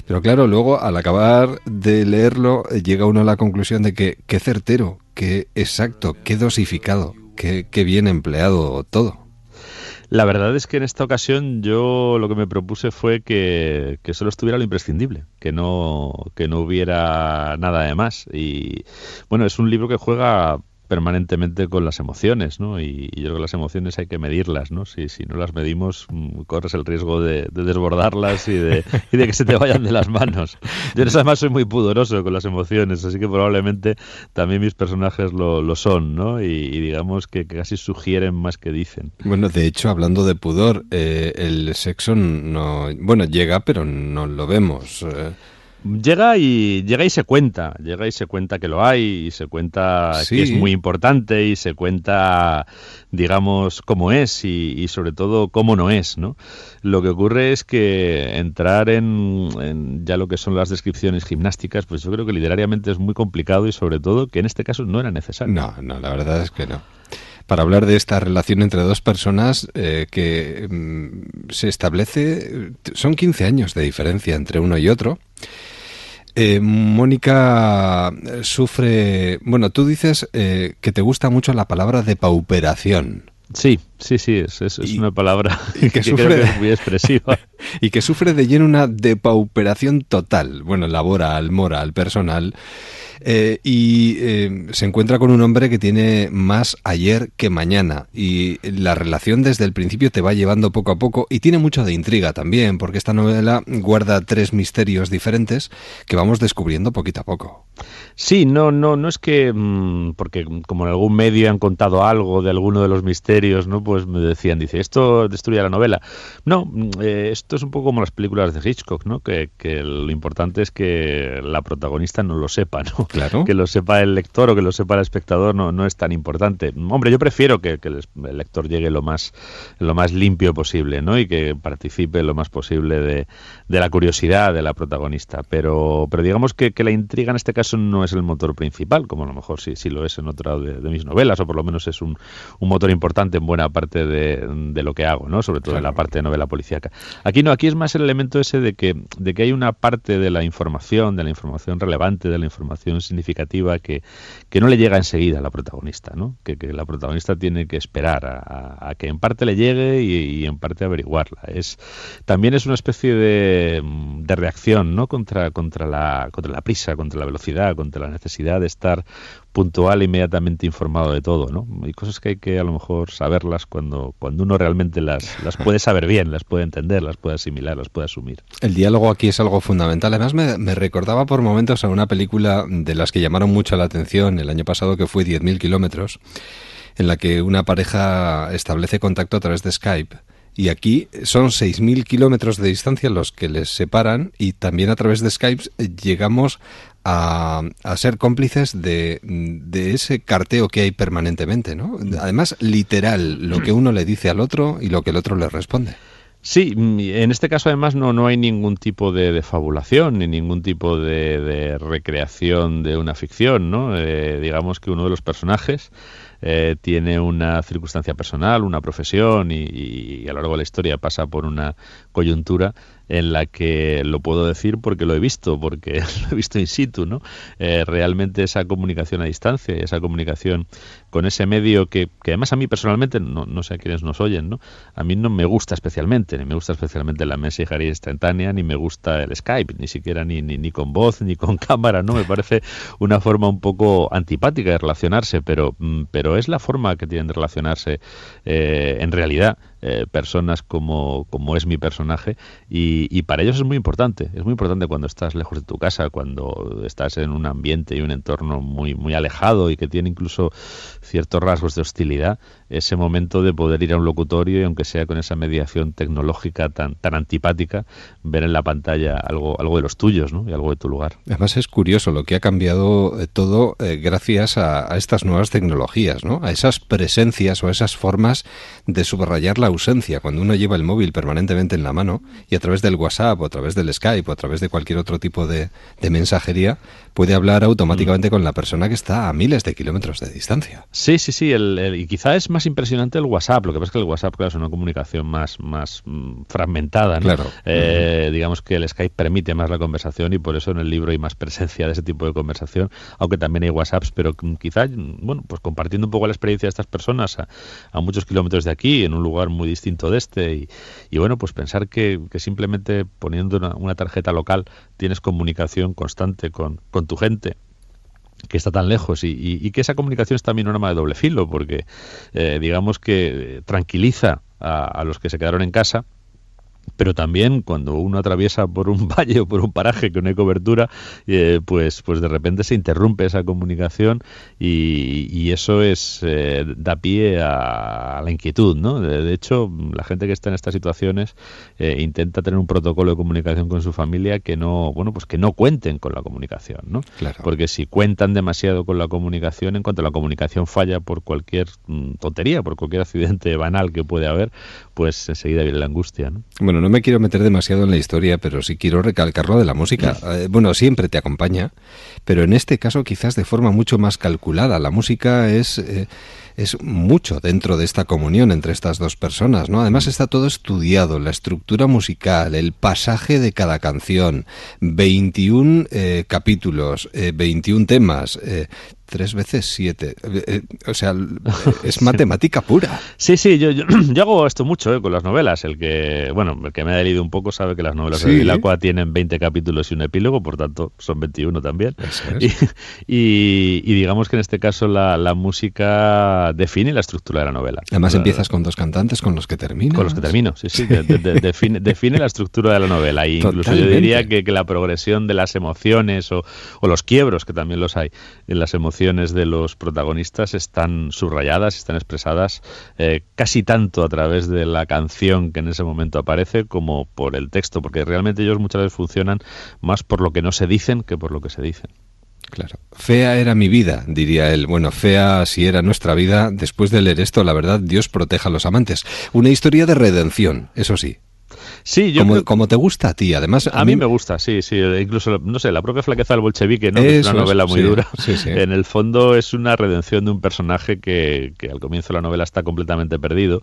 Pero claro, luego al acabar de leerlo eh, llega uno a la conclusión de que qué certero, qué exacto, qué dosificado, qué, qué bien empleado todo.
La verdad es que en esta ocasión yo lo que me propuse fue que, solo estuviera lo imprescindible, que no, que no hubiera nada de más. Y bueno, es un libro que juega permanentemente con las emociones, ¿no? Y, yo creo que las emociones hay que medirlas, ¿no? Si, si no las medimos, mm, corres el riesgo de, desbordarlas y de, que se te vayan de las manos. Yo además soy muy pudoroso con las emociones, así que probablemente también mis personajes lo, lo son, ¿no? Y, digamos que, casi sugieren más que dicen.
Bueno, de hecho, hablando de pudor, eh, el sexo no... Bueno, llega, pero no lo vemos. Eh.
Llega y llega y se cuenta, llega y se cuenta que lo hay y se cuenta que es muy importante y se cuenta, digamos, cómo es y, sobre todo cómo no es, ¿no? Lo que ocurre es que entrar en, ya lo que son las descripciones gimnásticas, pues yo creo que literariamente es muy complicado y sobre todo que en este caso no era necesario.
No, no, la verdad es que no para hablar de esta relación entre dos personas eh, que mm, se establece, son 15 años de diferencia entre uno y otro. Eh, Mónica sufre, bueno, tú dices eh, que te gusta mucho la palabra depauperación.
Sí, sí, sí, es, es, una palabra que, sufre, muy expresiva.
y que sufre de lleno una depauperación total. Bueno, laboral, moral, personal. Eh, y eh, se encuentra con un hombre que tiene más ayer que mañana. Y la relación desde el principio te va llevando poco a poco. Y tiene mucho de intriga también, porque esta novela guarda tres misterios diferentes que vamos descubriendo poquito a poco.
Sí, no, no, no es que, mm, porque como en algún medio han contado algo de alguno de los misterios, ¿no? Pues me decían, dice, esto destruye la novela. No, mm, eh, esto es un poco como las películas de Hitchcock, ¿no? Que, que, lo importante es que la protagonista no lo sepa, ¿no?
Claro.
Que lo sepa el lector o que lo sepa el espectador no, no es tan importante. Hombre, yo prefiero que, que el, lector llegue lo más, lo más limpio posible, ¿no? Y que participe lo más posible de, de la curiosidad de la protagonista. Pero, pero digamos que, que la intriga en este caso no es el motor principal, como a lo mejor sí, sí lo es en otra de, de mis novelas, o por lo menos es un, un motor importante en buena parte de, de, lo que hago, ¿no? Sobre todo claro. en la parte de novela policíaca. Aquí no, aquí es más el elemento ese de que, de que hay una parte de la información, de la información relevante, de la información significativa que, que no le llega enseguida a la protagonista, ¿no? Que, que la protagonista tiene que esperar a, que en parte le llegue y, y, en parte averiguarla. Es, también es una especie de, de reacción, ¿no? Contra, contra, la, contra la prisa, contra la velocidad, contra la necesidad de estar puntual e inmediatamente informado de todo, ¿no? Hay cosas que hay que a lo mejor saberlas cuando, cuando uno realmente las, las puede saber bien, las puede entender, las puede asimilar, las puede asumir.
El diálogo aquí es algo fundamental. Además me, me recordaba por momentos a una película de las que llamaron mucho la atención el año pasado que fue 10.000 kilómetros, en la que una pareja establece contacto a través de Skype. Y aquí son 6.000 kilómetros de distancia los que les separan y también a través de Skype llegamos a, a, ser cómplices de, de, ese carteo que hay permanentemente, ¿no? Además, literal, lo que uno le dice al otro y lo que el otro le responde.
Sí, en este caso además no, no hay ningún tipo de, de fabulación ni ningún tipo de, de, recreación de una ficción, ¿no? Eh, digamos que uno de los personajes eh, tiene una circunstancia personal, una profesión y, y, a lo largo de la historia pasa por una coyuntura en la que lo puedo decir porque lo he visto, porque lo he visto in situ, ¿no? Eh, realmente esa comunicación a distancia, esa comunicación con ese medio que, además a mí personalmente, no, no, sé a quiénes nos oyen, ¿no? A mí no me gusta especialmente, ni me gusta especialmente la mensajería instantánea, ni me gusta el Skype, ni siquiera ni, ni, ni con voz, ni con cámara, ¿no? Me parece una forma un poco antipática de relacionarse, pero, mm, pero es la forma que tienen de relacionarse eh, en realidad eh, personas como, como es mi personaje y, y, para ellos es muy importante, es muy importante cuando estás lejos de tu casa, cuando estás en un ambiente y un entorno muy, muy alejado y que tiene incluso ciertos rasgos de hostilidad, ese momento de poder ir a un locutorio y aunque sea con esa mediación tecnológica tan, tan antipática, ver en la pantalla algo, algo de los tuyos ¿no? y algo de tu lugar.
Además es curioso lo que ha cambiado eh, todo eh, gracias a, a, estas nuevas tecnologías, ¿no? a esas presencias o a esas formas de subrayar la ausencia. Cuando uno lleva el móvil permanentemente en la mano y a través del WhatsApp o a través del Skype o a través de cualquier otro tipo de, de mensajería puede hablar automáticamente mm. con la persona que está a miles de kilómetros de distancia.
Sí, sí, sí, el, el, y quizá es más impresionante el WhatsApp. Lo que pasa es que el WhatsApp, claro, es una comunicación más, más mm, fragmentada. ¿no?
Claro.
Eh. Digamos que el Skype permite más la conversación y por eso en el libro hay más presencia de ese tipo de conversación, aunque también hay WhatsApps, pero quizá, bueno, pues compartiendo un poco la experiencia de estas personas a, a muchos kilómetros de aquí, en un lugar muy distinto de este, y, y bueno, pues pensar que, que simplemente poniendo una, una, tarjeta local tienes comunicación constante con, con tu gente que está tan lejos y, y, que esa comunicación es también un arma de doble filo porque eh, digamos que tranquiliza a, los que se quedaron en casa pero también cuando uno atraviesa por un valle o por un paraje que no hay cobertura, eh, pues, pues de repente se interrumpe esa comunicación y, y eso es eh, da pie a, a, la inquietud, ¿no? De, de, hecho, la gente que está en estas situaciones eh, intenta tener un protocolo de comunicación con su familia que no, bueno, pues que no cuenten con la comunicación, ¿no?
Claro.
Porque si cuentan demasiado con la comunicación, en cuanto la comunicación falla por cualquier mm, tontería, por cualquier accidente banal que puede haber, pues enseguida viene la angustia, ¿no?
Bueno, no me quiero meter demasiado en la historia, pero sí quiero recalcar lo de la música. Eh, bueno, siempre te acompaña, pero en este caso quizás de forma mucho más calculada. La música es... Eh, es mucho dentro de esta comunión entre estas dos personas, ¿no? Además está todo estudiado, la estructura musical, el pasaje de cada canción, 21 eh, capítulos, 21 temas, tres veces siete. Eh, eh, o sea, es matemática pura.
Sí, sí, yo, yo, hago esto mucho eh, con las novelas. El que, bueno, el que me ha leído un poco sabe que las novelas de Vilacqua tienen 20 capítulos y un epílogo, por tanto son 21 también. Y, digamos que en este caso la, música define la estructura de la novela.
Además empiezas con dos cantantes con los que terminas.
Con los que termino, sí, sí. define, define, la estructura de la novela. E incluso yo diría que, que, la progresión de las emociones o, o los quiebros, que también los hay en las emociones, de los protagonistas están subrayadas, están expresadas eh, casi tanto a través de la canción que en ese momento aparece como por el texto, porque realmente ellos muchas veces funcionan más por lo que no se dicen que por lo que se dicen.
Claro. Fea era mi vida, diría él. Bueno, fea si era nuestra vida. Después de leer esto, la verdad, Dios proteja a los amantes. Una historia de redención, eso sí.
Sí, yo
como, te gusta a ti, además.
A, mí, me gusta, sí, sí. Incluso, no sé, la propia flaqueza del bolchevique, ¿no? es una novela muy dura. En el fondo es una redención de un personaje que, que, al comienzo de la novela está completamente perdido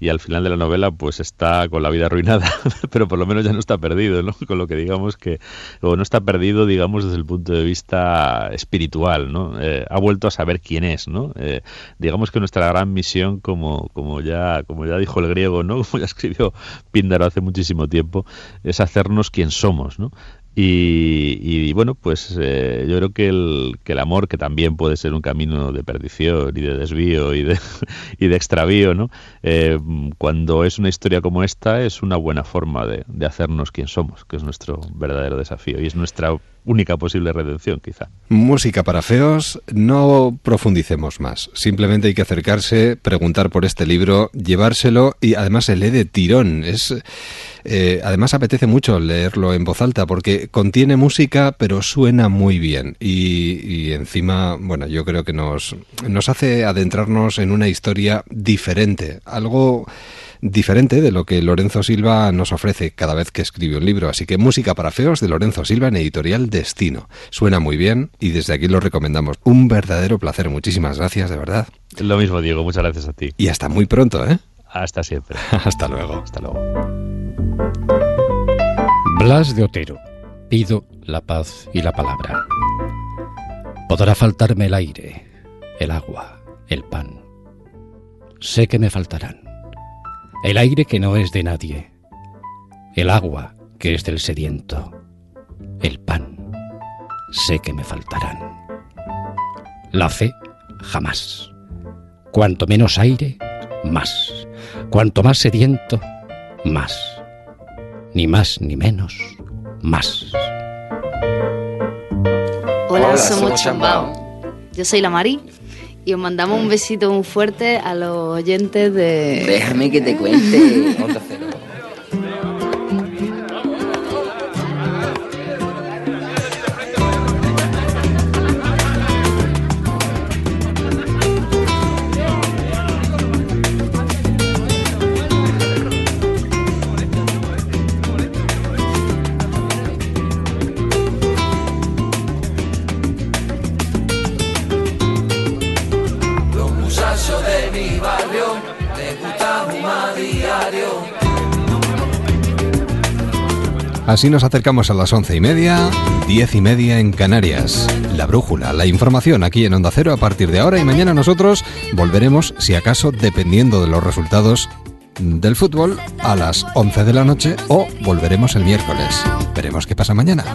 y al final de la novela pues está con la vida arruinada, pero por lo menos ya no está perdido, ¿no? Con lo que digamos que, o no está perdido, digamos, desde el punto de vista espiritual, ¿no? Eh, ha vuelto a saber quién es, ¿no? Eh, digamos que nuestra gran misión, como, como, ya, como ya dijo el griego, ¿no? Como ya escribió Píndaro hace muchísimo tiempo, es hacernos quien somos, ¿no? Y, bueno, pues eh, yo creo que el, que el amor, que también puede ser un camino de perdición y de desvío y de, y de extravío, ¿no? Eh, cuando es una historia como esta, es una buena forma de, de hacernos quien somos, que es nuestro verdadero desafío y es nuestra única posible redención, quizá.
Música para feos, no profundicemos más. Simplemente hay que acercarse, preguntar por este libro, llevárselo y además se lee de tirón. Es, eh, además apetece mucho leerlo en voz alta porque contiene música pero suena muy bien y, y encima, bueno, yo creo que nos, nos hace adentrarnos en una historia diferente, algo diferente de lo que Lorenzo Silva nos ofrece cada vez que escribe un libro. Así que Música para Feos de Lorenzo Silva en editorial Destino. Suena muy bien y desde aquí lo recomendamos. Un verdadero placer. Muchísimas gracias, de verdad.
Lo mismo, Diego. Muchas gracias a ti.
Y hasta muy pronto, ¿eh?
Hasta siempre.
hasta luego.
Hasta luego.
Blas de Otero. Pido la paz y la palabra. Podrá faltarme el aire, el agua, el pan. Sé que me faltarán el aire que no es de nadie, el agua que es del sediento, el pan, sé que me faltarán. La fe, jamás. Cuanto menos aire, más. Cuanto más sediento, más. Ni más ni menos, más.
Hola, somos Chambao. Yo soy la Mari y os mandamos un besito muy fuerte a los oyentes de...
Déjame que te cuente.
Así nos acercamos a las once y media, diez y media en Canarias. La brújula, la información aquí en Onda Cero a partir de ahora y mañana nosotros volveremos, si acaso, dependiendo de los resultados del fútbol, a las once de la noche o volveremos el miércoles. Veremos qué pasa mañana.